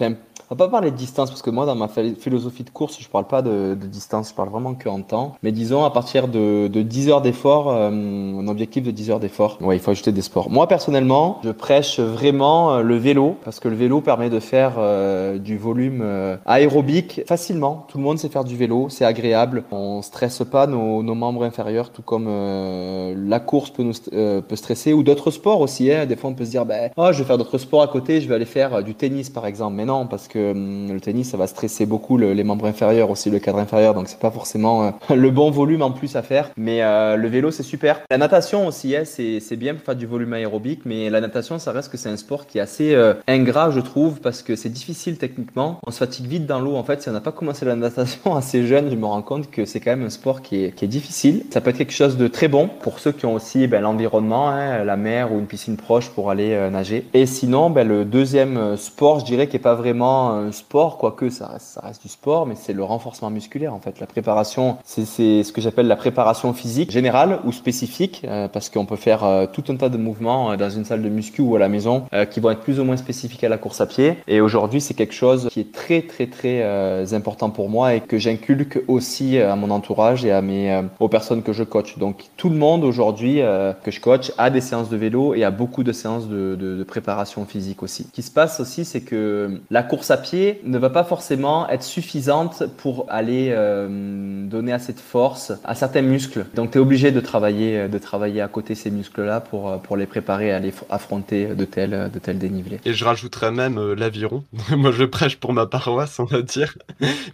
on va pas parler de distance parce que moi, dans ma philosophie de course, je parle pas de, de distance, je parle vraiment que en temps. Mais disons, à partir de, de 10 heures d'effort, euh, un objectif de 10 heures d'effort, ouais, il faut ajouter des sports. Moi, personnellement, je prêche vraiment euh, le vélo parce que le vélo permet de faire euh, du volume aérobique facilement. Tout le monde sait faire du vélo, c'est agréable. On stresse pas nos, nos membres inférieurs, tout comme la course peut nous peut stresser ou d'autres sports aussi. Hein. Des fois, on peut se dire, ben, oh, je vais faire d'autres sports à côté, je vais aller faire du tennis par exemple. Mais non, parce que hum, le tennis, ça va stresser beaucoup les membres inférieurs, aussi le cadre inférieur, donc c'est pas forcément euh, le bon volume en plus à faire. Mais euh, le vélo, c'est super. La natation aussi, hein, c'est bien pour faire du volume aérobique, mais la natation, ça reste que c'est un sport qui est assez euh, ingrat, je trouve, parce que c'est difficile techniquement. On se fatigue vite dans l'eau. En fait, si on n'a pas commencé la natation assez jeune, je me rends compte que c'est quand même un sport qui est, qui est, difficile. Ça peut être quelque chose de très bon pour ceux qui ont aussi ben, l'environnement, hein, la mer ou une piscine proche pour aller nager. Et sinon, ben, le deuxième sport, je dirais, qui est pas vraiment un sport, quoique ça reste, ça reste du sport, mais c'est le renforcement musculaire en fait. La préparation, c'est ce que j'appelle la préparation physique générale ou spécifique, euh, parce qu'on peut faire euh, tout un tas de mouvements euh, dans une salle de muscu ou à la maison qui vont être plus ou moins spécifiques à la course à pied. Et aujourd'hui, c'est quelque chose qui est très très très important pour moi et que j'inculque aussi à mon entourage et à mes aux personnes que je coach. Donc tout le monde aujourd'hui que je coach a des séances de vélo et a beaucoup de séances de, de, préparation physique aussi. Ce qui se passe aussi, c'est que la course à pied ne va pas forcément être suffisante pour aller euh, donner assez de force à certains muscles. Donc tu es obligé de travailler, de travailler à côté ces muscles-là pour, euh, pour les préparer à aller affronter de tels, de tels dénivelés. Et je rajouterais même euh, l'aviron. Moi je prêche pour ma paroisse, on va dire.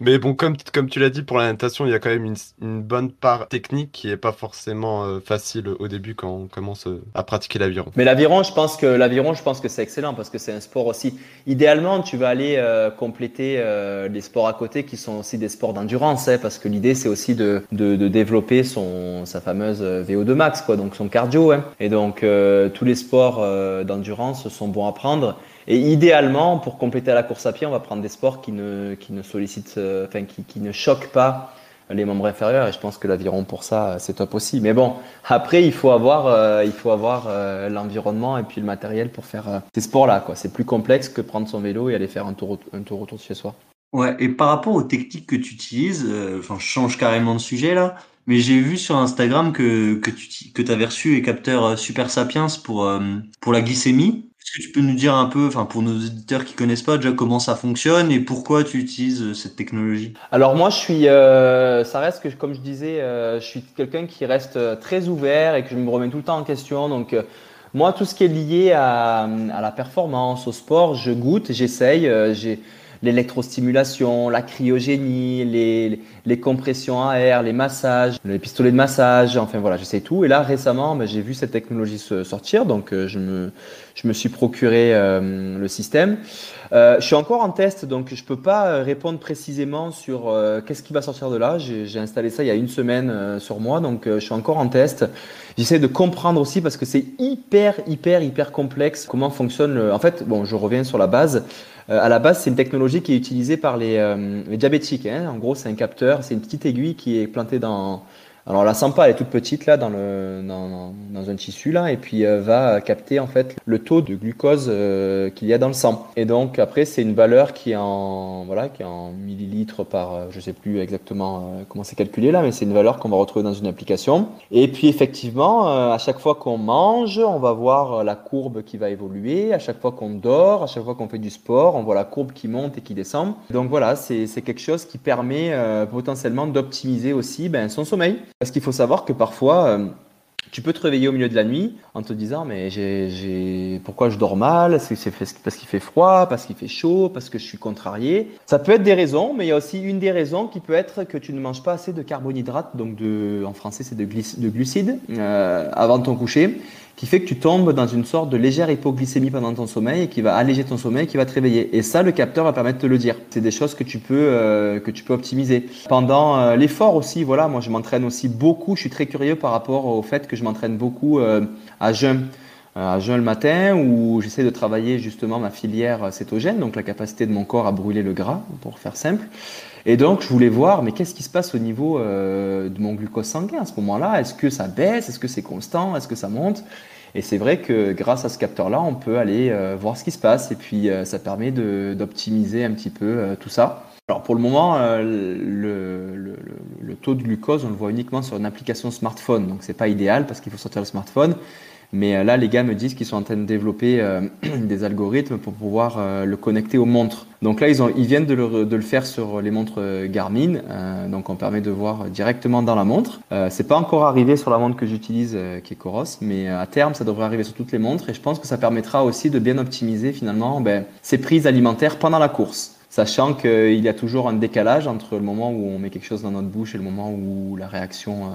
Mais bon, comme, comme tu l'as dit, pour la natation, il y a quand même une, une bonne part technique qui est pas forcément facile au début quand on commence à pratiquer l'aviron. Mais l'aviron, je pense que l'aviron, je pense que c'est excellent parce que c'est un sport aussi. Idéalement, tu vas aller compléter les sports à côté qui sont aussi des sports d'endurance, hein, parce que l'idée c'est aussi de, de, développer son, sa fameuse VO2 max, quoi, donc son cardio. Hein. Et donc euh, tous les sports euh, d'endurance sont bons à prendre. Et idéalement, pour compléter la course à pied, on va prendre des sports qui ne, qui ne sollicitent, euh, enfin qui, qui ne choquent pas les membres inférieurs et je pense que l'aviron pour ça c'est top aussi. Mais bon après il faut avoir il faut avoir l'environnement et puis le matériel pour faire ces sports là quoi. C'est plus complexe que prendre son vélo et aller faire un tour un tour autour de chez soi. Ouais, et par rapport aux techniques que tu utilises, euh, je change carrément de sujet là, mais j'ai vu sur Instagram que, que tu que avais reçu les capteurs euh, Super Sapiens pour, euh, pour la glycémie. Est-ce que tu peux nous dire un peu, enfin, pour nos éditeurs qui connaissent pas déjà comment ça fonctionne et pourquoi tu utilises cette technologie? Alors moi, je suis, ça reste que, comme je disais, je suis quelqu'un qui reste très ouvert et que je me remets tout le temps en question, donc. moi, tout ce qui est lié à, la performance, au sport, je goûte, j'essaye. L'électrostimulation, la cryogénie, les, les, compressions à air, les massages, les pistolets de massage, enfin voilà, j'essaie tout. Et là, récemment, ben, j'ai vu cette technologie sortir, donc euh, je, me, je me suis procuré euh, le système. Euh, je suis encore en test, donc je peux pas répondre précisément sur qu'est-ce qui va sortir de là. J'ai installé ça il y a une semaine sur moi, donc je suis encore en test. J'essaie de comprendre aussi parce que c'est hyper, hyper, hyper complexe comment fonctionne le... En fait, bon, je reviens sur la base. Euh, à la base, c'est une technologie qui est utilisée par les, euh, les diabétiques. Hein. En gros, c'est un capteur, c'est une petite aiguille qui est plantée dans, alors la sampa elle est toute petite là dans le dans, dans un tissu là et puis euh, va capter en fait le taux de glucose euh, qu'il y a dans le sang. Et donc après c'est une valeur qui est en voilà qui est en millilitres par euh, je sais plus exactement comment c'est calculé là mais c'est une valeur qu'on va retrouver dans une application. Et puis effectivement à chaque fois qu'on mange, on va voir la courbe qui va évoluer, à chaque fois qu'on dort, à chaque fois qu'on fait du sport, on voit la courbe qui monte et qui descend. Donc voilà, c'est c'est quelque chose qui permet potentiellement d'optimiser aussi ben, son sommeil. Parce qu'il faut savoir que parfois, euh, tu peux te réveiller au milieu de la nuit en te disant mais j'ai pourquoi je dors mal? C'est parce qu'il fait froid, parce qu'il fait chaud, parce que je suis contrarié? Ça peut être des raisons, mais il y a aussi une des raisons qui peut être que tu ne manges pas assez de carbohydrates, donc en français c'est de, de, glucides, euh, avant ton coucher qui fait que tu tombes dans une sorte de légère hypoglycémie pendant ton sommeil et qui va alléger ton sommeil, qui va te réveiller. Et ça, le capteur va permettre de te le dire. C'est des choses que tu peux euh, que tu peux optimiser. Pendant euh, l'effort aussi, voilà, moi je m'entraîne aussi beaucoup. Je suis très curieux par rapport au fait que je m'entraîne beaucoup euh, à jeun. À jeun le matin, où j'essaie de travailler justement ma filière cétogène, donc la capacité de mon corps à brûler le gras, pour faire simple. Et donc, je voulais voir, mais qu'est-ce qui se passe au niveau euh, de mon glucose sanguin à ce moment-là? Est-ce que ça baisse? Est-ce que c'est constant? Est-ce que ça monte? Et c'est vrai que grâce à ce capteur-là, on peut aller euh, voir ce qui se passe. Et puis euh, ça permet d'optimiser un petit peu tout ça. Alors pour le moment, le, le, le, taux de glucose, on le voit uniquement sur une application smartphone, donc c'est pas idéal parce qu'il faut sortir le smartphone. Mais euh, là, les gars me disent qu'ils sont en train de développer euh, des algorithmes pour pouvoir euh, le connecter aux montres. Donc là, ils, ont, ils viennent de le, faire sur les montres Garmin. donc on permet de voir directement dans la montre. C'est pas encore arrivé sur la montre que j'utilise, qui est Coros, mais à terme, ça devrait arriver sur toutes les montres. Et je pense que ça permettra aussi de bien optimiser finalement ben, ces prises alimentaires pendant la course. sachant qu'il y a toujours un décalage entre le moment où on met quelque chose dans notre bouche et le moment où la réaction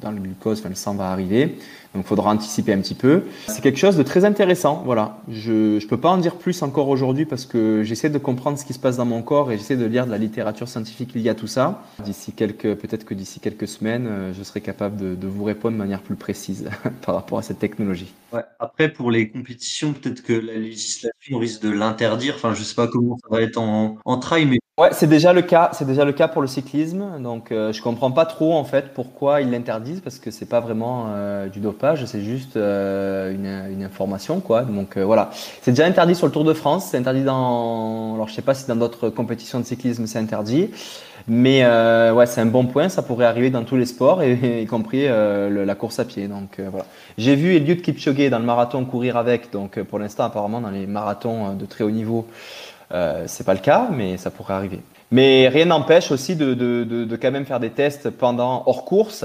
dans le glucose, enfin le sang va arriver. Donc il faudra anticiper un petit peu. C'est quelque chose de très intéressant. Voilà. Je ne peux pas en dire plus encore aujourd'hui parce que j'essaie de comprendre ce qui se passe dans mon corps et j'essaie de lire de la littérature scientifique liée à tout ça. D'ici quelques, peut-être que d'ici quelques semaines, euh, je serai capable de, de, vous répondre de manière plus précise par rapport à cette technologie. Ouais. Après, pour les compétitions, peut-être que la législation risque de l'interdire. Enfin, je sais pas comment ça va être en, en trail, mais Ouais, c'est déjà le cas. C'est déjà le cas pour le cyclisme. Donc, euh, je comprends pas trop en fait pourquoi ils l'interdisent parce que c'est pas vraiment euh, du dopage, c'est juste euh, une, une, information quoi. Donc euh, voilà, c'est déjà interdit sur le Tour de France. C'est interdit dans. Alors je sais pas si dans d'autres compétitions de cyclisme c'est interdit, mais euh, ouais, c'est un bon point. Ça pourrait arriver dans tous les sports, et, y compris le, la course à pied. Donc voilà. J'ai vu Eliud Kipchoge dans le marathon courir avec. Donc pour l'instant, apparemment dans les marathons de très haut niveau. Euh, c'est pas le cas, mais ça pourrait arriver. Mais rien n'empêche aussi de, de, de, de, quand même faire des tests pendant hors course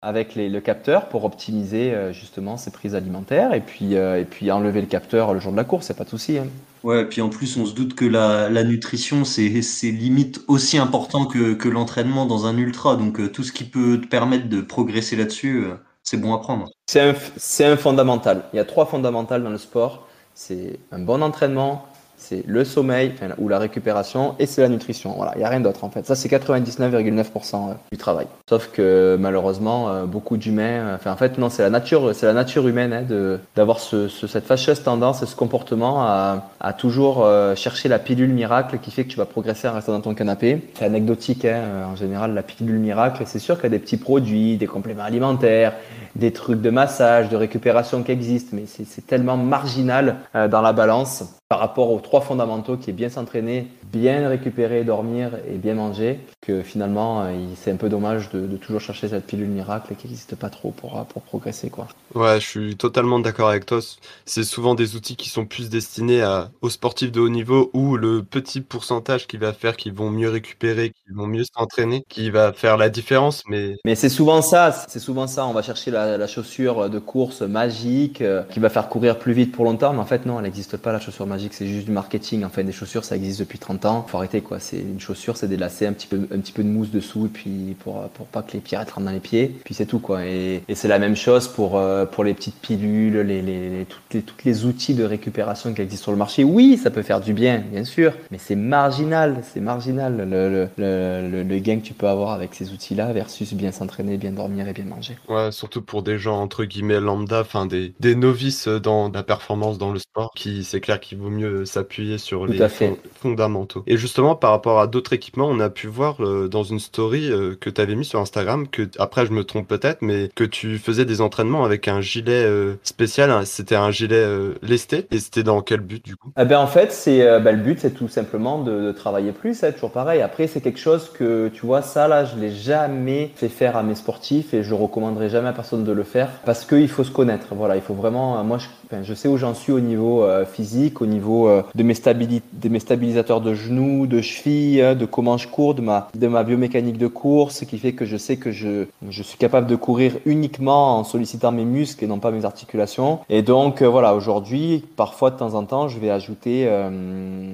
avec les, le capteur pour optimiser euh, justement ses prises alimentaires et puis, euh, et puis enlever le capteur le jour de la course, c'est pas de souci. Hein. Ouais, et puis en plus, on se doute que la, la nutrition, c'est limite aussi important que, que l'entraînement dans un ultra. Donc euh, tout ce qui peut te permettre de progresser là-dessus, c'est bon à prendre. C'est un, un fondamental. Il y a trois fondamentales dans le sport. C'est un bon entraînement, c'est le sommeil ou la récupération et c'est la nutrition. Voilà, il n'y a rien d'autre en fait. Ça, c'est 99,9% euh, du travail. Sauf que malheureusement, euh, beaucoup d'humains, euh, en fait, non, c'est la nature, c'est la nature humaine hein, de, d'avoir ce, ce, cette fâcheuse tendance et ce comportement à, toujours chercher la pilule miracle qui fait que tu vas progresser en restant dans ton canapé. C'est anecdotique, hein, en général, la pilule miracle. C'est sûr qu'il y a des petits produits, des compléments alimentaires, des trucs de massage, de récupération qui existent, mais c'est tellement marginal euh, dans la balance par rapport aux trois fondamentaux qui est bien s'entraîner, bien récupérer, dormir et bien manger, que finalement euh, c'est un peu dommage de, de, toujours chercher cette pilule miracle qui n'existe pas trop pour, pour progresser. Quoi. Ouais, je suis totalement d'accord avec toi. C'est souvent des outils qui sont plus destinés à, aux sportifs de haut niveau ou le petit pourcentage qui va faire qu'ils vont mieux récupérer, qu'ils vont mieux s'entraîner, qui va faire la différence. Mais, mais c'est souvent ça, c'est souvent ça. On va chercher la, la chaussure de course magique euh, qui va faire courir plus vite pour longtemps, mais en fait non, elle n'existe pas la chaussure magique, c'est juste du marketing. Enfin, des chaussures, ça existe depuis 30 ans. Faut arrêter quoi. C'est une chaussure, c'est des lacets, un petit peu, un petit peu de mousse dessous, et puis pour pour pas que les pierres rentrent dans les pieds. Puis c'est tout quoi. Et, et c'est la même chose pour euh, pour les petites pilules, les, les, les, toutes les toutes les outils de récupération qui existent sur le marché. Oui, ça peut faire du bien, bien sûr, mais c'est marginal, c'est marginal le, le, le, le, gain que tu peux avoir avec ces outils-là versus bien s'entraîner, bien dormir et bien manger. Ouais, surtout pour des gens entre guillemets lambda, enfin des, des novices dans la performance dans le sport, qui c'est clair qu'il vaut mieux s'appuyer sur Tout les fond, fondamentaux. Et justement, par rapport à d'autres équipements, on a pu voir euh, dans une story euh, que tu avais mis sur Instagram, que après je me trompe peut-être, mais que tu faisais des entraînements avec un gilet euh, spécial. Hein, c'était un gilet lesté. Et c'était dans quel but du coup? Eh ben, En fait, c'est bah, le but, c'est tout simplement de, de travailler plus. C'est toujours pareil. Après, c'est quelque chose que tu vois, ça là, je l'ai jamais fait faire à mes sportifs et je recommanderai jamais à personne de le faire parce qu'il faut se connaître. Voilà, il faut vraiment. Moi, je, sais où j'en suis au niveau euh, physique, au niveau euh, de, mes de mes stabilisateurs de genoux, de chevilles, de comment je cours, de ma, de ma biomécanique de course, ce qui fait que je sais que je, je suis capable de courir uniquement en sollicitant mes muscles et non pas mes articulations. Et donc, euh, voilà, aujourd'hui, parfois de temps en temps, je vais ajouter euh,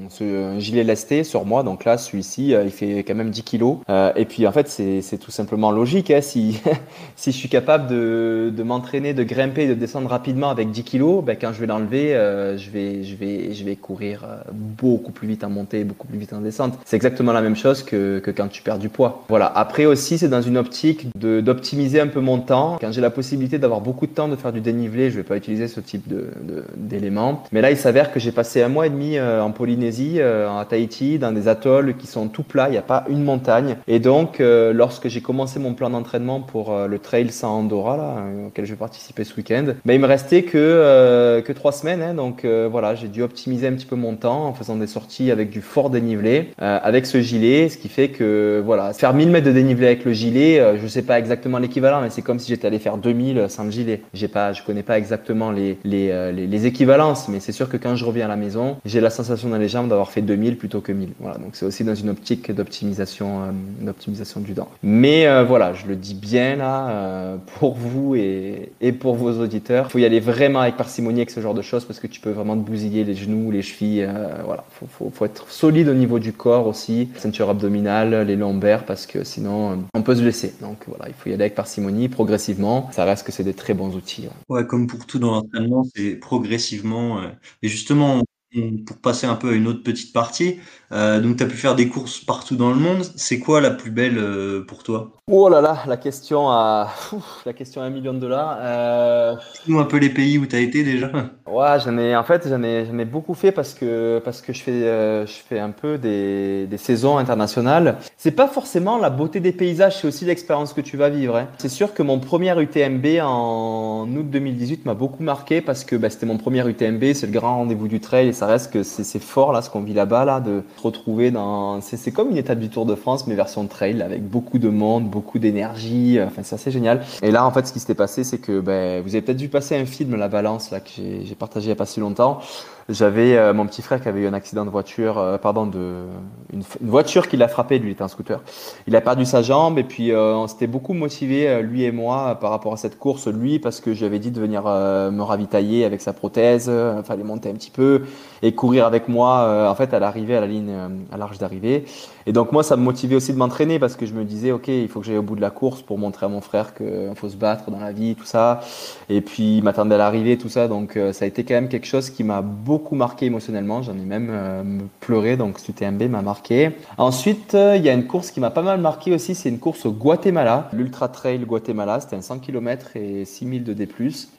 ce, un gilet lesté sur moi. Donc là, celui-ci, euh, il fait quand même 10 kilos. Euh, et puis, en fait, c'est tout simplement logique. Hein, si, si je suis capable de, de m'entraîner, de grimper, de descendre rapidement avec 10 kilos, ben, quand je vais l'enlever, euh, je, vais, je, vais, je vais courir euh, beaucoup plus vite en montée, beaucoup plus vite en descente. C'est exactement la même chose que, quand tu perds du poids. Voilà. Après aussi, c'est dans une optique d'optimiser un peu mon temps. Quand j'ai la possibilité d'avoir beaucoup de temps de faire du dénivelé, je vais pas utiliser ce type d'éléments. Mais là, il s'avère que j'ai passé un mois et demi euh, en Polynésie, à Tahiti, dans des atolls qui sont tout plats, il n'y a pas une montagne. Et donc, lorsque j'ai commencé mon plan d'entraînement pour le trail sans Andorra, euh, auquel je vais participer ce week-end, ben, il me restait que, euh, que trois semaines. Hein, donc voilà, j'ai dû optimiser un petit peu mon temps en faisant des sorties avec du fort dénivelé, avec ce gilet, ce qui fait que voilà, faire 1000 mètres de dénivelé avec le gilet, je sais pas exactement l'équivalent, mais c'est comme si j'étais allé faire 2000 sans le gilet. J'ai pas, je connais pas exactement les, les, équivalences, mais c'est sûr que quand je reviens à la maison, j'ai la sensation dans les jambes d'avoir fait 2000 plutôt que 1000. Voilà, donc c'est aussi dans une optique d'optimisation, euh, d'optimisation du temps. Mais euh, voilà, je le dis bien là, euh, pour vous et, pour vos auditeurs. Il faut y aller vraiment avec parcimonie avec ce genre de choses parce que tu peux vraiment te bousiller les genoux, les chevilles. Euh, voilà, faut, faut, être solide au niveau du corps aussi, ceinture abdominale, les lombaires parce que sinon euh, on peut se blesser. Donc voilà, il faut y aller avec parcimonie, progressivement. Ça reste que c'est des très bons outils. Ouais, comme pour tout dans l'entraînement, c'est progressivement. et justement, pour passer un peu à une autre petite partie, euh, donc tu as pu faire des courses partout dans le monde. C'est quoi la plus belle euh, pour toi? Oh là là, la question à la question à un million de dollars. Euh... Nous un peu les pays où tu as été déjà. Ouais, j'en ai en fait j'en ai, ai beaucoup fait parce que parce que je fais euh, je fais un peu des, des saisons internationales. C'est pas forcément la beauté des paysages, c'est aussi l'expérience que tu vas vivre. Hein. C'est sûr que mon premier UTMB en août 2018 m'a beaucoup marqué parce que bah, c'était mon premier UTMB, c'est le grand rendez-vous du trail et ça reste que c'est fort là ce qu'on vit là-bas là de retrouver dans. C'est comme une étape du Tour de France, mais version trail, avec beaucoup de monde, beaucoup d'énergie. Enfin, c'est assez génial. Et là, en fait, ce qui s'était passé, c'est que ben, vous avez peut-être vu passer un film, La Balance, là, que j'ai partagé il n'y a pas si longtemps. J'avais euh, mon petit frère qui avait eu un accident de voiture, euh, pardon, de une, voiture qui l'a frappé, lui, était un scooter. Il a perdu sa jambe et puis euh, on s'était beaucoup motivé, lui et moi, par rapport à cette course, lui, parce que j'avais dit de venir me ravitailler avec sa prothèse, il fallait monter un petit peu et courir avec moi, en fait, à l'arrivée, à la ligne, à l'arche d'arrivée. Et donc moi, ça me motivait aussi de m'entraîner parce que je me disais, ok, il faut que j'aille au bout de la course pour montrer à mon frère qu'il faut se battre dans la vie, tout ça. Et puis il m'attendait à l'arrivée, tout ça. Donc ça a été quand même quelque chose qui m'a beaucoup marqué émotionnellement. J'en ai même euh, pleuré, donc ce UTMB m'a marqué. Ensuite, euh, il y a une course qui m'a pas mal marqué aussi, c'est une course au Guatemala, l'Ultra Trail Guatemala. C'était un 100 km et 6000 de D+.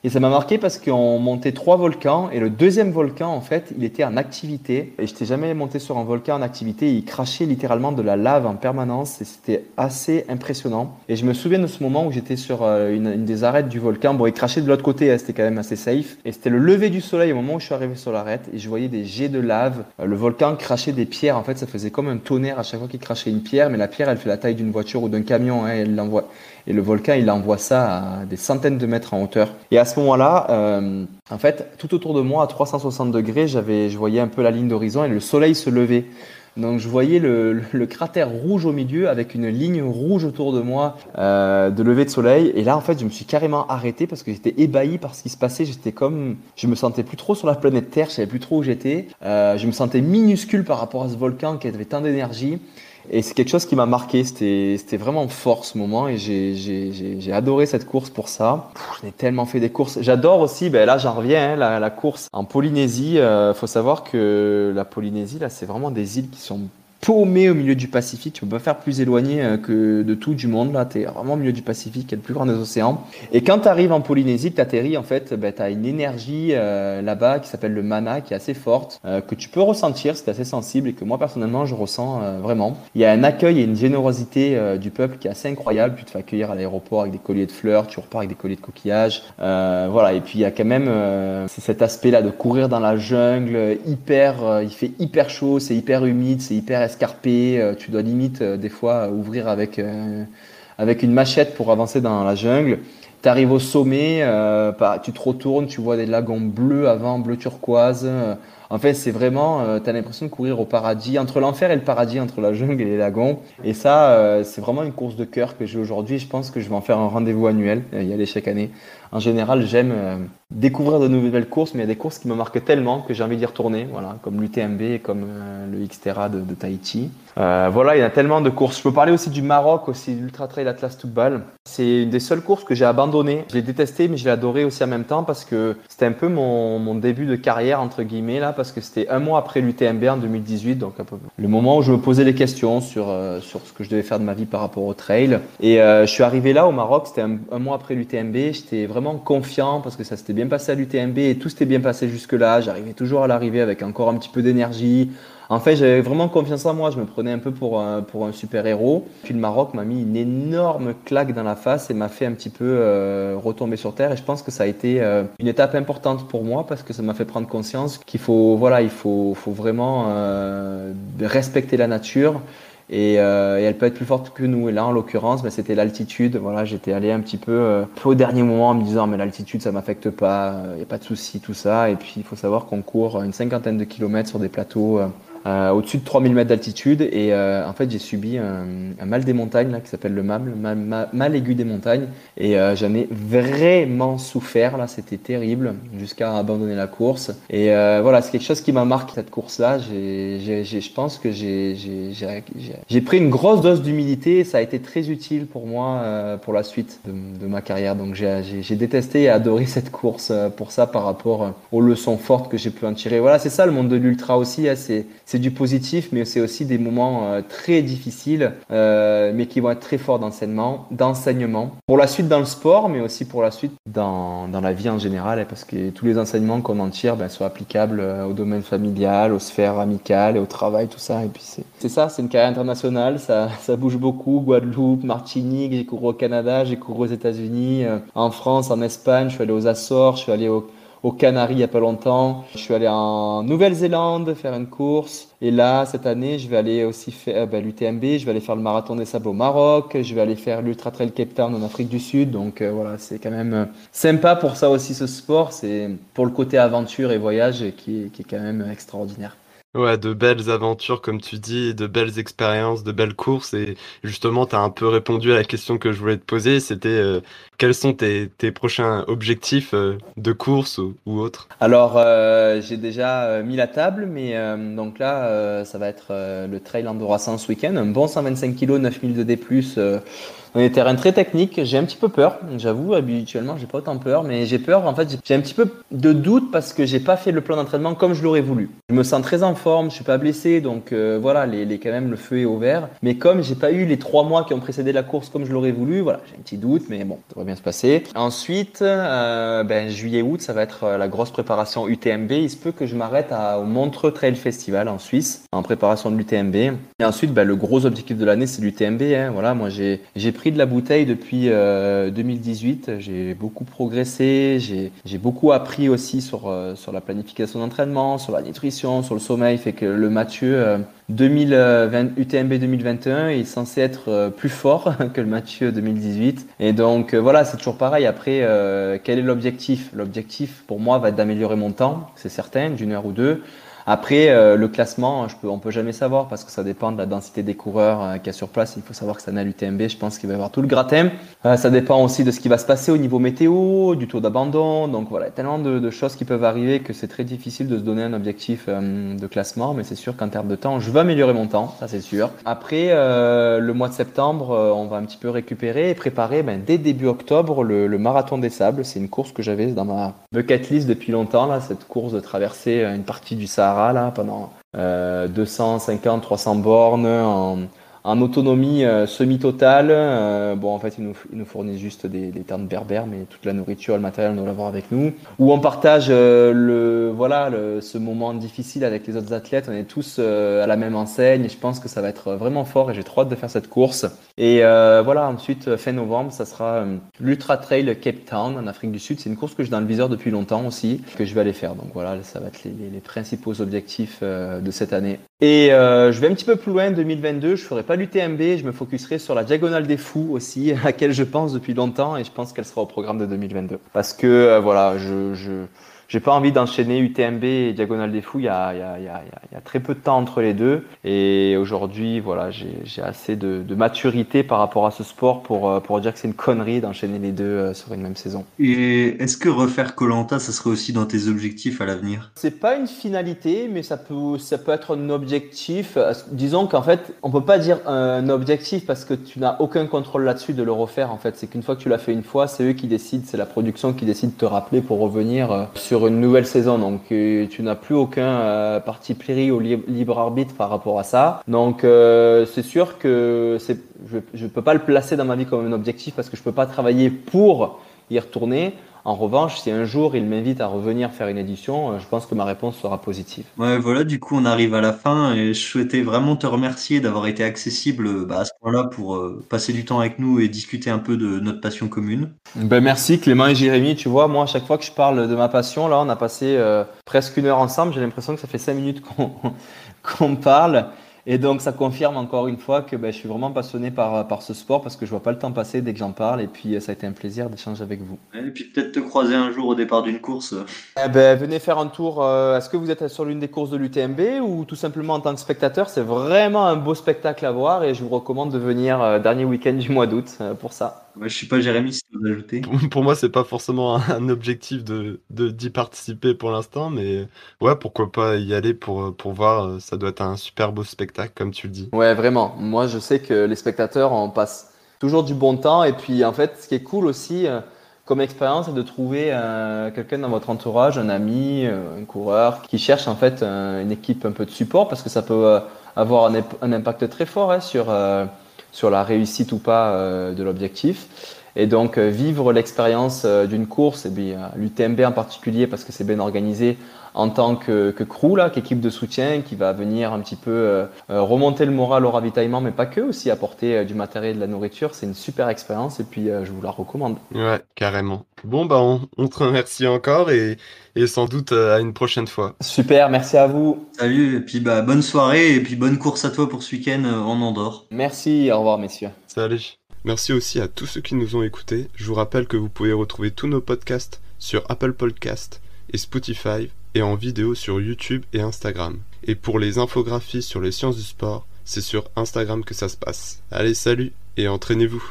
Et ça m'a marqué parce qu'on montait trois volcans et le deuxième volcan, en fait, il était en activité. Et je n'étais jamais monté sur un volcan en activité. Il crachait littéralement de la lave en permanence et c'était assez impressionnant. Et je me souviens de ce moment où j'étais sur euh, une, des arêtes du volcan. Bon, il crachait de l'autre côté, hein, c'était quand même assez safe. Et c'était le lever du soleil au moment où je suis arrivé sur la et je voyais des jets de lave. Euh, le volcan crachait des pierres. En fait, ça faisait comme un tonnerre à chaque fois qu'il crachait une pierre, mais la pierre, elle fait la taille d'une voiture ou d'un camion. Hein, elle l'envoie. Et le volcan, il envoie ça à des centaines de mètres en hauteur. Et à ce moment-là, euh, en fait, tout autour de moi, à 360 degrés, j'avais, je voyais un peu la ligne d'horizon et le soleil se levait. Donc je voyais le, cratère rouge au milieu avec une ligne rouge autour de moi euh, de lever de soleil. Et là, en fait, je me suis carrément arrêté parce que j'étais ébahi par ce qui se passait. J'étais comme, je me sentais plus trop sur la planète Terre. Je savais plus trop où j'étais. Euh, je me sentais minuscule par rapport à ce volcan qui avait tant d'énergie. Et c'est quelque chose qui m'a marqué. C'était vraiment fort ce moment et j'ai adoré cette course pour ça. J'ai tellement fait des courses. J'adore aussi, ben là j'en reviens, hein, la, course en Polynésie. Il euh, faut savoir que la Polynésie, là, c'est vraiment des îles qui sont paumé au milieu du Pacifique. Tu peux pas faire plus éloigné euh, que de tout du monde. Là, tu es vraiment au milieu du Pacifique, qui est le plus grand des océans. Et quand tu arrives en Polynésie, tu atterris, en fait, ben, tu as une énergie euh, là-bas qui s'appelle le mana, qui est assez forte, euh, que tu peux ressentir, c'est assez sensible et que moi, personnellement, je ressens vraiment. Il y a un accueil et une générosité du peuple qui est assez incroyable. Tu te fais accueillir à l'aéroport avec des colliers de fleurs, tu repars avec des colliers de coquillages. voilà, et puis il y a quand même cet aspect-là de courir dans la jungle, hyper, il fait hyper chaud, c'est hyper humide, c'est hyper escarpé, euh, tu dois limite euh, des fois ouvrir avec, euh, avec une machette pour avancer dans la jungle. Tu arrives au sommet, tu te retournes, tu vois des lagons bleus avant, bleu turquoise. En fait, c'est vraiment, tu as l'impression de courir au paradis, entre l'enfer et le paradis, entre la jungle et les lagons. Et ça, c'est vraiment une course de cœur que j'ai aujourd'hui. Je pense que je vais en faire un rendez-vous annuel, y aller chaque année. En général, j'aime découvrir de nouvelles courses, mais il y a des courses qui me marquent tellement que j'ai envie d'y retourner, voilà, comme l'UTMB comme euh, le Xterra de, Tahiti. Euh, voilà, il y a tellement de courses. Je peux parler aussi du Maroc, aussi l'Ultra Trail Atlas Toubal. C'est une des seules courses que j'ai abandonnées. Je l'ai détesté, mais je l'ai adoré aussi en même temps parce que c'était un peu mon, début de carrière, entre guillemets, là, parce que c'était un mois après l'UTMB en 2018, donc le moment où je me posais les questions sur, euh, sur ce que je devais faire de ma vie par rapport au trail. Et je suis arrivé là au Maroc, c'était un, un mois après l'UTMB. J'étais vraiment confiant parce que ça s'était bien passé à l'UTMB et tout s'était bien passé jusque-là. J'arrivais toujours à l'arrivée avec encore un petit peu d'énergie. En fait, j'avais vraiment confiance en moi. Je me prenais un peu pour un, super-héros. Puis le Maroc m'a mis une énorme claque dans la face et m'a fait un petit peu euh, retomber sur terre. Et je pense que ça a été euh, une étape importante pour moi parce que ça m'a fait prendre conscience qu'il faut, voilà, il faut, faut vraiment euh, respecter la nature euh, et, elle peut être plus forte que nous. Et là, en l'occurrence, bah, c'était l'altitude. Voilà, j'étais allé un petit peu, euh, au dernier moment en me disant mais l'altitude ça m'affecte pas, il n'y a pas de souci, tout ça. Et puis il faut savoir qu'on court une cinquantaine de kilomètres sur des plateaux euh, au-dessus de 3000 mètres d'altitude. Et euh, en fait, j'ai subi un, mal des montagnes là, qui s'appelle le MAM, mal, aigu des montagnes. Et j'en ai vraiment souffert. Là, c'était terrible jusqu'à abandonner la course. Et voilà, c'est quelque chose qui m'a marqué cette course-là. Je pense que j'ai pris une grosse dose d'humilité. Ça a été très utile pour moi pour la suite de, de ma carrière. Donc j'ai détesté et adoré cette course pour ça par rapport aux leçons fortes que j'ai pu en tirer. Voilà, c'est ça le monde de l'ultra aussi. Hein, c'est du positif, mais c'est aussi des moments euh, très difficiles, euh, mais qui vont être très forts d'enseignement, d'enseignement. Pour la suite dans le sport, mais aussi pour la suite dans, dans la vie en général, hein, parce que tous les enseignements qu'on en tire ben, sont applicables euh, au domaine familial, aux sphères amicales et au travail, tout ça. Et puis c'est ça, c'est une carrière internationale, ça, ça bouge beaucoup. Guadeloupe, Martinique, j'ai couru au Canada, j'ai couru aux États-Unis, en France, en Espagne, je suis allé aux Açores, je suis allé au aux Canaries il n'y a pas longtemps. Je suis allé en Nouvelle-Zélande faire une course. Et là, cette année, je vais aller aussi faire euh, ben, l'UTMB, je vais aller faire le marathon des sables au Maroc, je vais aller faire l'Ultra Trail Cape Town en Afrique du Sud. Donc euh, voilà, c'est quand même euh, sympa pour ça aussi ce sport. C'est pour le côté aventure et voyage qui est quand même extraordinaire. Ouais, de belles aventures, comme tu dis, de belles expériences, de belles courses. Et justement, tu as un peu répondu à la question que je voulais te poser. C'était quels sont tes, tes prochains objectifs euh, de course ou, ou autres Alors, euh, j'ai déjà mis la table, mais donc là, ça va être le Trail Andorra ce week-end. Un bon 125 kg, 9000 de D+, on des terrains très techniques. J'ai un petit peu peur. J'avoue, habituellement, j'ai pas autant peur, mais j'ai peur. En fait, j'ai un petit peu de doute parce que j'ai pas fait le plan d'entraînement comme je l'aurais voulu. Je me sens très en forme, je suis pas blessé, donc euh, voilà, les, les, quand même le feu est au vert. Mais comme j'ai pas eu les trois mois qui ont précédé la course comme je l'aurais voulu, voilà, j'ai un petit doute, mais bon, bien se passer. Ensuite, euh, ben, juillet-août, ça va être euh, la grosse préparation UTMB. Il se peut que je m'arrête au Montreux Trail Festival en Suisse en préparation de l'UTMB. Et ensuite, ben, le gros objectif de l'année, c'est l'UTMB. Hein. Voilà, moi j'ai pris de la bouteille depuis 2018. Euh, j'ai beaucoup progressé, j'ai beaucoup appris aussi sur, sur la planification d'entraînement, sur la nutrition, sur le sommeil. Fait que le Mathieu 2020, UTMB 2021 est censé être euh, plus fort que le Mathieu 2018. Et donc voilà, c'est toujours pareil. Après, quel est l'objectif? L'objectif pour moi va être d'améliorer mon temps, c'est certain, d'une heure ou deux. Après, euh, le classement, je peux, on peut jamais savoir parce que ça dépend de la densité des coureurs euh, qu'il y a sur place. Il faut savoir que ça n'a l'UTMB, je pense qu'il va y avoir tout le gratin. Euh, ça dépend aussi de ce qui va se passer au niveau météo, du taux d'abandon. Donc voilà, tellement de, de, choses qui peuvent arriver que c'est très difficile de se donner un objectif de classement. Mais c'est sûr qu'en termes de temps, je vais améliorer mon temps, ça c'est sûr. Après, le mois de septembre, on va un petit peu récupérer et préparer ben, dès début octobre le, le marathon des sables. C'est une course que j'avais dans ma bucket list depuis longtemps, là, cette course de traverser une partie du Sahara là, pendant 250, 300 bornes en, en autonomie euh, semi-totale. Euh, bon, en fait, ils nous, ils nous fournissent juste des, des termes berbères, mais toute la nourriture, le matériel, on doit l'avoir avec nous. Où on partage euh, le, voilà, le, ce moment difficile avec les autres athlètes. On est tous à la même enseigne je pense que ça va être vraiment fort et j'ai trop hâte de faire cette course. Et voilà, ensuite, fin novembre, ça sera l'Ultra Trail Cape Town en Afrique du Sud. C'est une course que j'ai dans le viseur depuis longtemps aussi, que je vais aller faire. Donc voilà, ça va être les, les principaux objectifs de cette année. Et je vais un petit peu plus loin, 2022, je ferai pas l'UTMB, je me focuserai sur la Diagonale des Fous aussi, à laquelle je pense depuis longtemps et je pense qu'elle sera au programme de 2022. Parce que euh, voilà, je, je, j'ai pas envie d'enchaîner UTMB et Diagonale des Fous. Il y a, il y a, il y a, il y a très peu de temps entre les deux. Et aujourd'hui, voilà, j'ai assez de, de, maturité par rapport à ce sport pour, euh, pour dire que c'est une connerie d'enchaîner les deux euh, sur une même saison. Et est-ce que refaire Colanta, ça serait aussi dans tes objectifs à l'avenir? C'est pas une finalité, mais ça peut, ça peut être un objectif. Disons qu'en fait, on peut pas dire un objectif parce que tu n'as aucun contrôle là-dessus de le refaire. En fait, c'est qu'une fois que tu l'as fait une fois, c'est eux qui décident, c'est la production qui décide de te rappeler pour revenir euh, sur une nouvelle saison. Donc euh, tu n'as plus aucun euh, parti pris au libre arbitre par rapport à ça. Donc euh, c'est sûr que c'est, je ne peux pas le placer dans ma vie comme un objectif parce que je peux pas travailler pour y retourner. En revanche, si un jour il m'invite à revenir faire une édition, euh, je pense que ma réponse sera positive. Ouais, voilà, du coup, on arrive à la fin et je souhaitais vraiment te remercier d'avoir été accessible bah, à ce point-là pour euh, passer du temps avec nous et discuter un peu de notre passion commune. Ben merci Clément et Jérémy. Tu vois, moi, à chaque fois que je parle de ma passion, là, on a passé euh, presque une heure ensemble. J'ai l'impression que ça fait cinq minutes qu'on qu'on parle. Et donc, ça confirme encore une fois que ben, je suis vraiment passionné par, par ce sport parce que je vois pas le temps passer dès que j'en parle. Et puis, ça a été un plaisir d'échanger avec vous. Et puis, peut-être te croiser un jour au départ d'une course. Eh ben, venez faire un tour. Euh, est-ce que vous êtes sur l'une des courses de l'UTMB ou tout simplement en tant que spectateur C'est vraiment un beau spectacle à voir et je vous recommande de venir euh, dernier week-end du mois d'août euh, pour ça. Je suis pas Jérémy, si tu veux ajouter. Pour moi, c'est pas forcément un objectif de d'y participer pour l'instant, mais ouais, pourquoi pas y aller pour, pour voir. Ça doit être un super beau spectacle, comme tu le dis. Ouais, vraiment. Moi, je sais que les spectateurs en passent toujours du bon temps. Et puis, en fait, ce qui est cool aussi euh, comme expérience, c'est de trouver euh, quelqu'un dans votre entourage, un ami, euh, un coureur, qui cherche en fait une équipe un peu de support parce que ça peut avoir un, impact très fort hein, sur sur la réussite ou pas euh, de l'objectif. Et donc euh, vivre l'expérience euh, d'une course, et bien l'UTMB en particulier parce que c'est bien organisé en tant que, que crew, là, qu'équipe de soutien qui va venir un petit peu remonter le moral au ravitaillement, mais pas que, aussi apporter du matériel, de la nourriture. C'est une super expérience et puis je vous la recommande. Ouais, carrément. Bon, bah on, on te remercie encore et, et sans doute à une prochaine fois. Super, merci à vous. Salut, et puis bah, bonne soirée et puis bonne course à toi pour ce week-end en Andorre. Merci, au revoir messieurs. Salut. Merci aussi à tous ceux qui nous ont écoutés. Je vous rappelle que vous pouvez retrouver tous nos podcasts sur Apple Podcast et Spotify et en vidéo sur YouTube et Instagram. Et pour les infographies sur les sciences du sport, c'est sur Instagram que ça se passe. Allez, salut et entraînez-vous.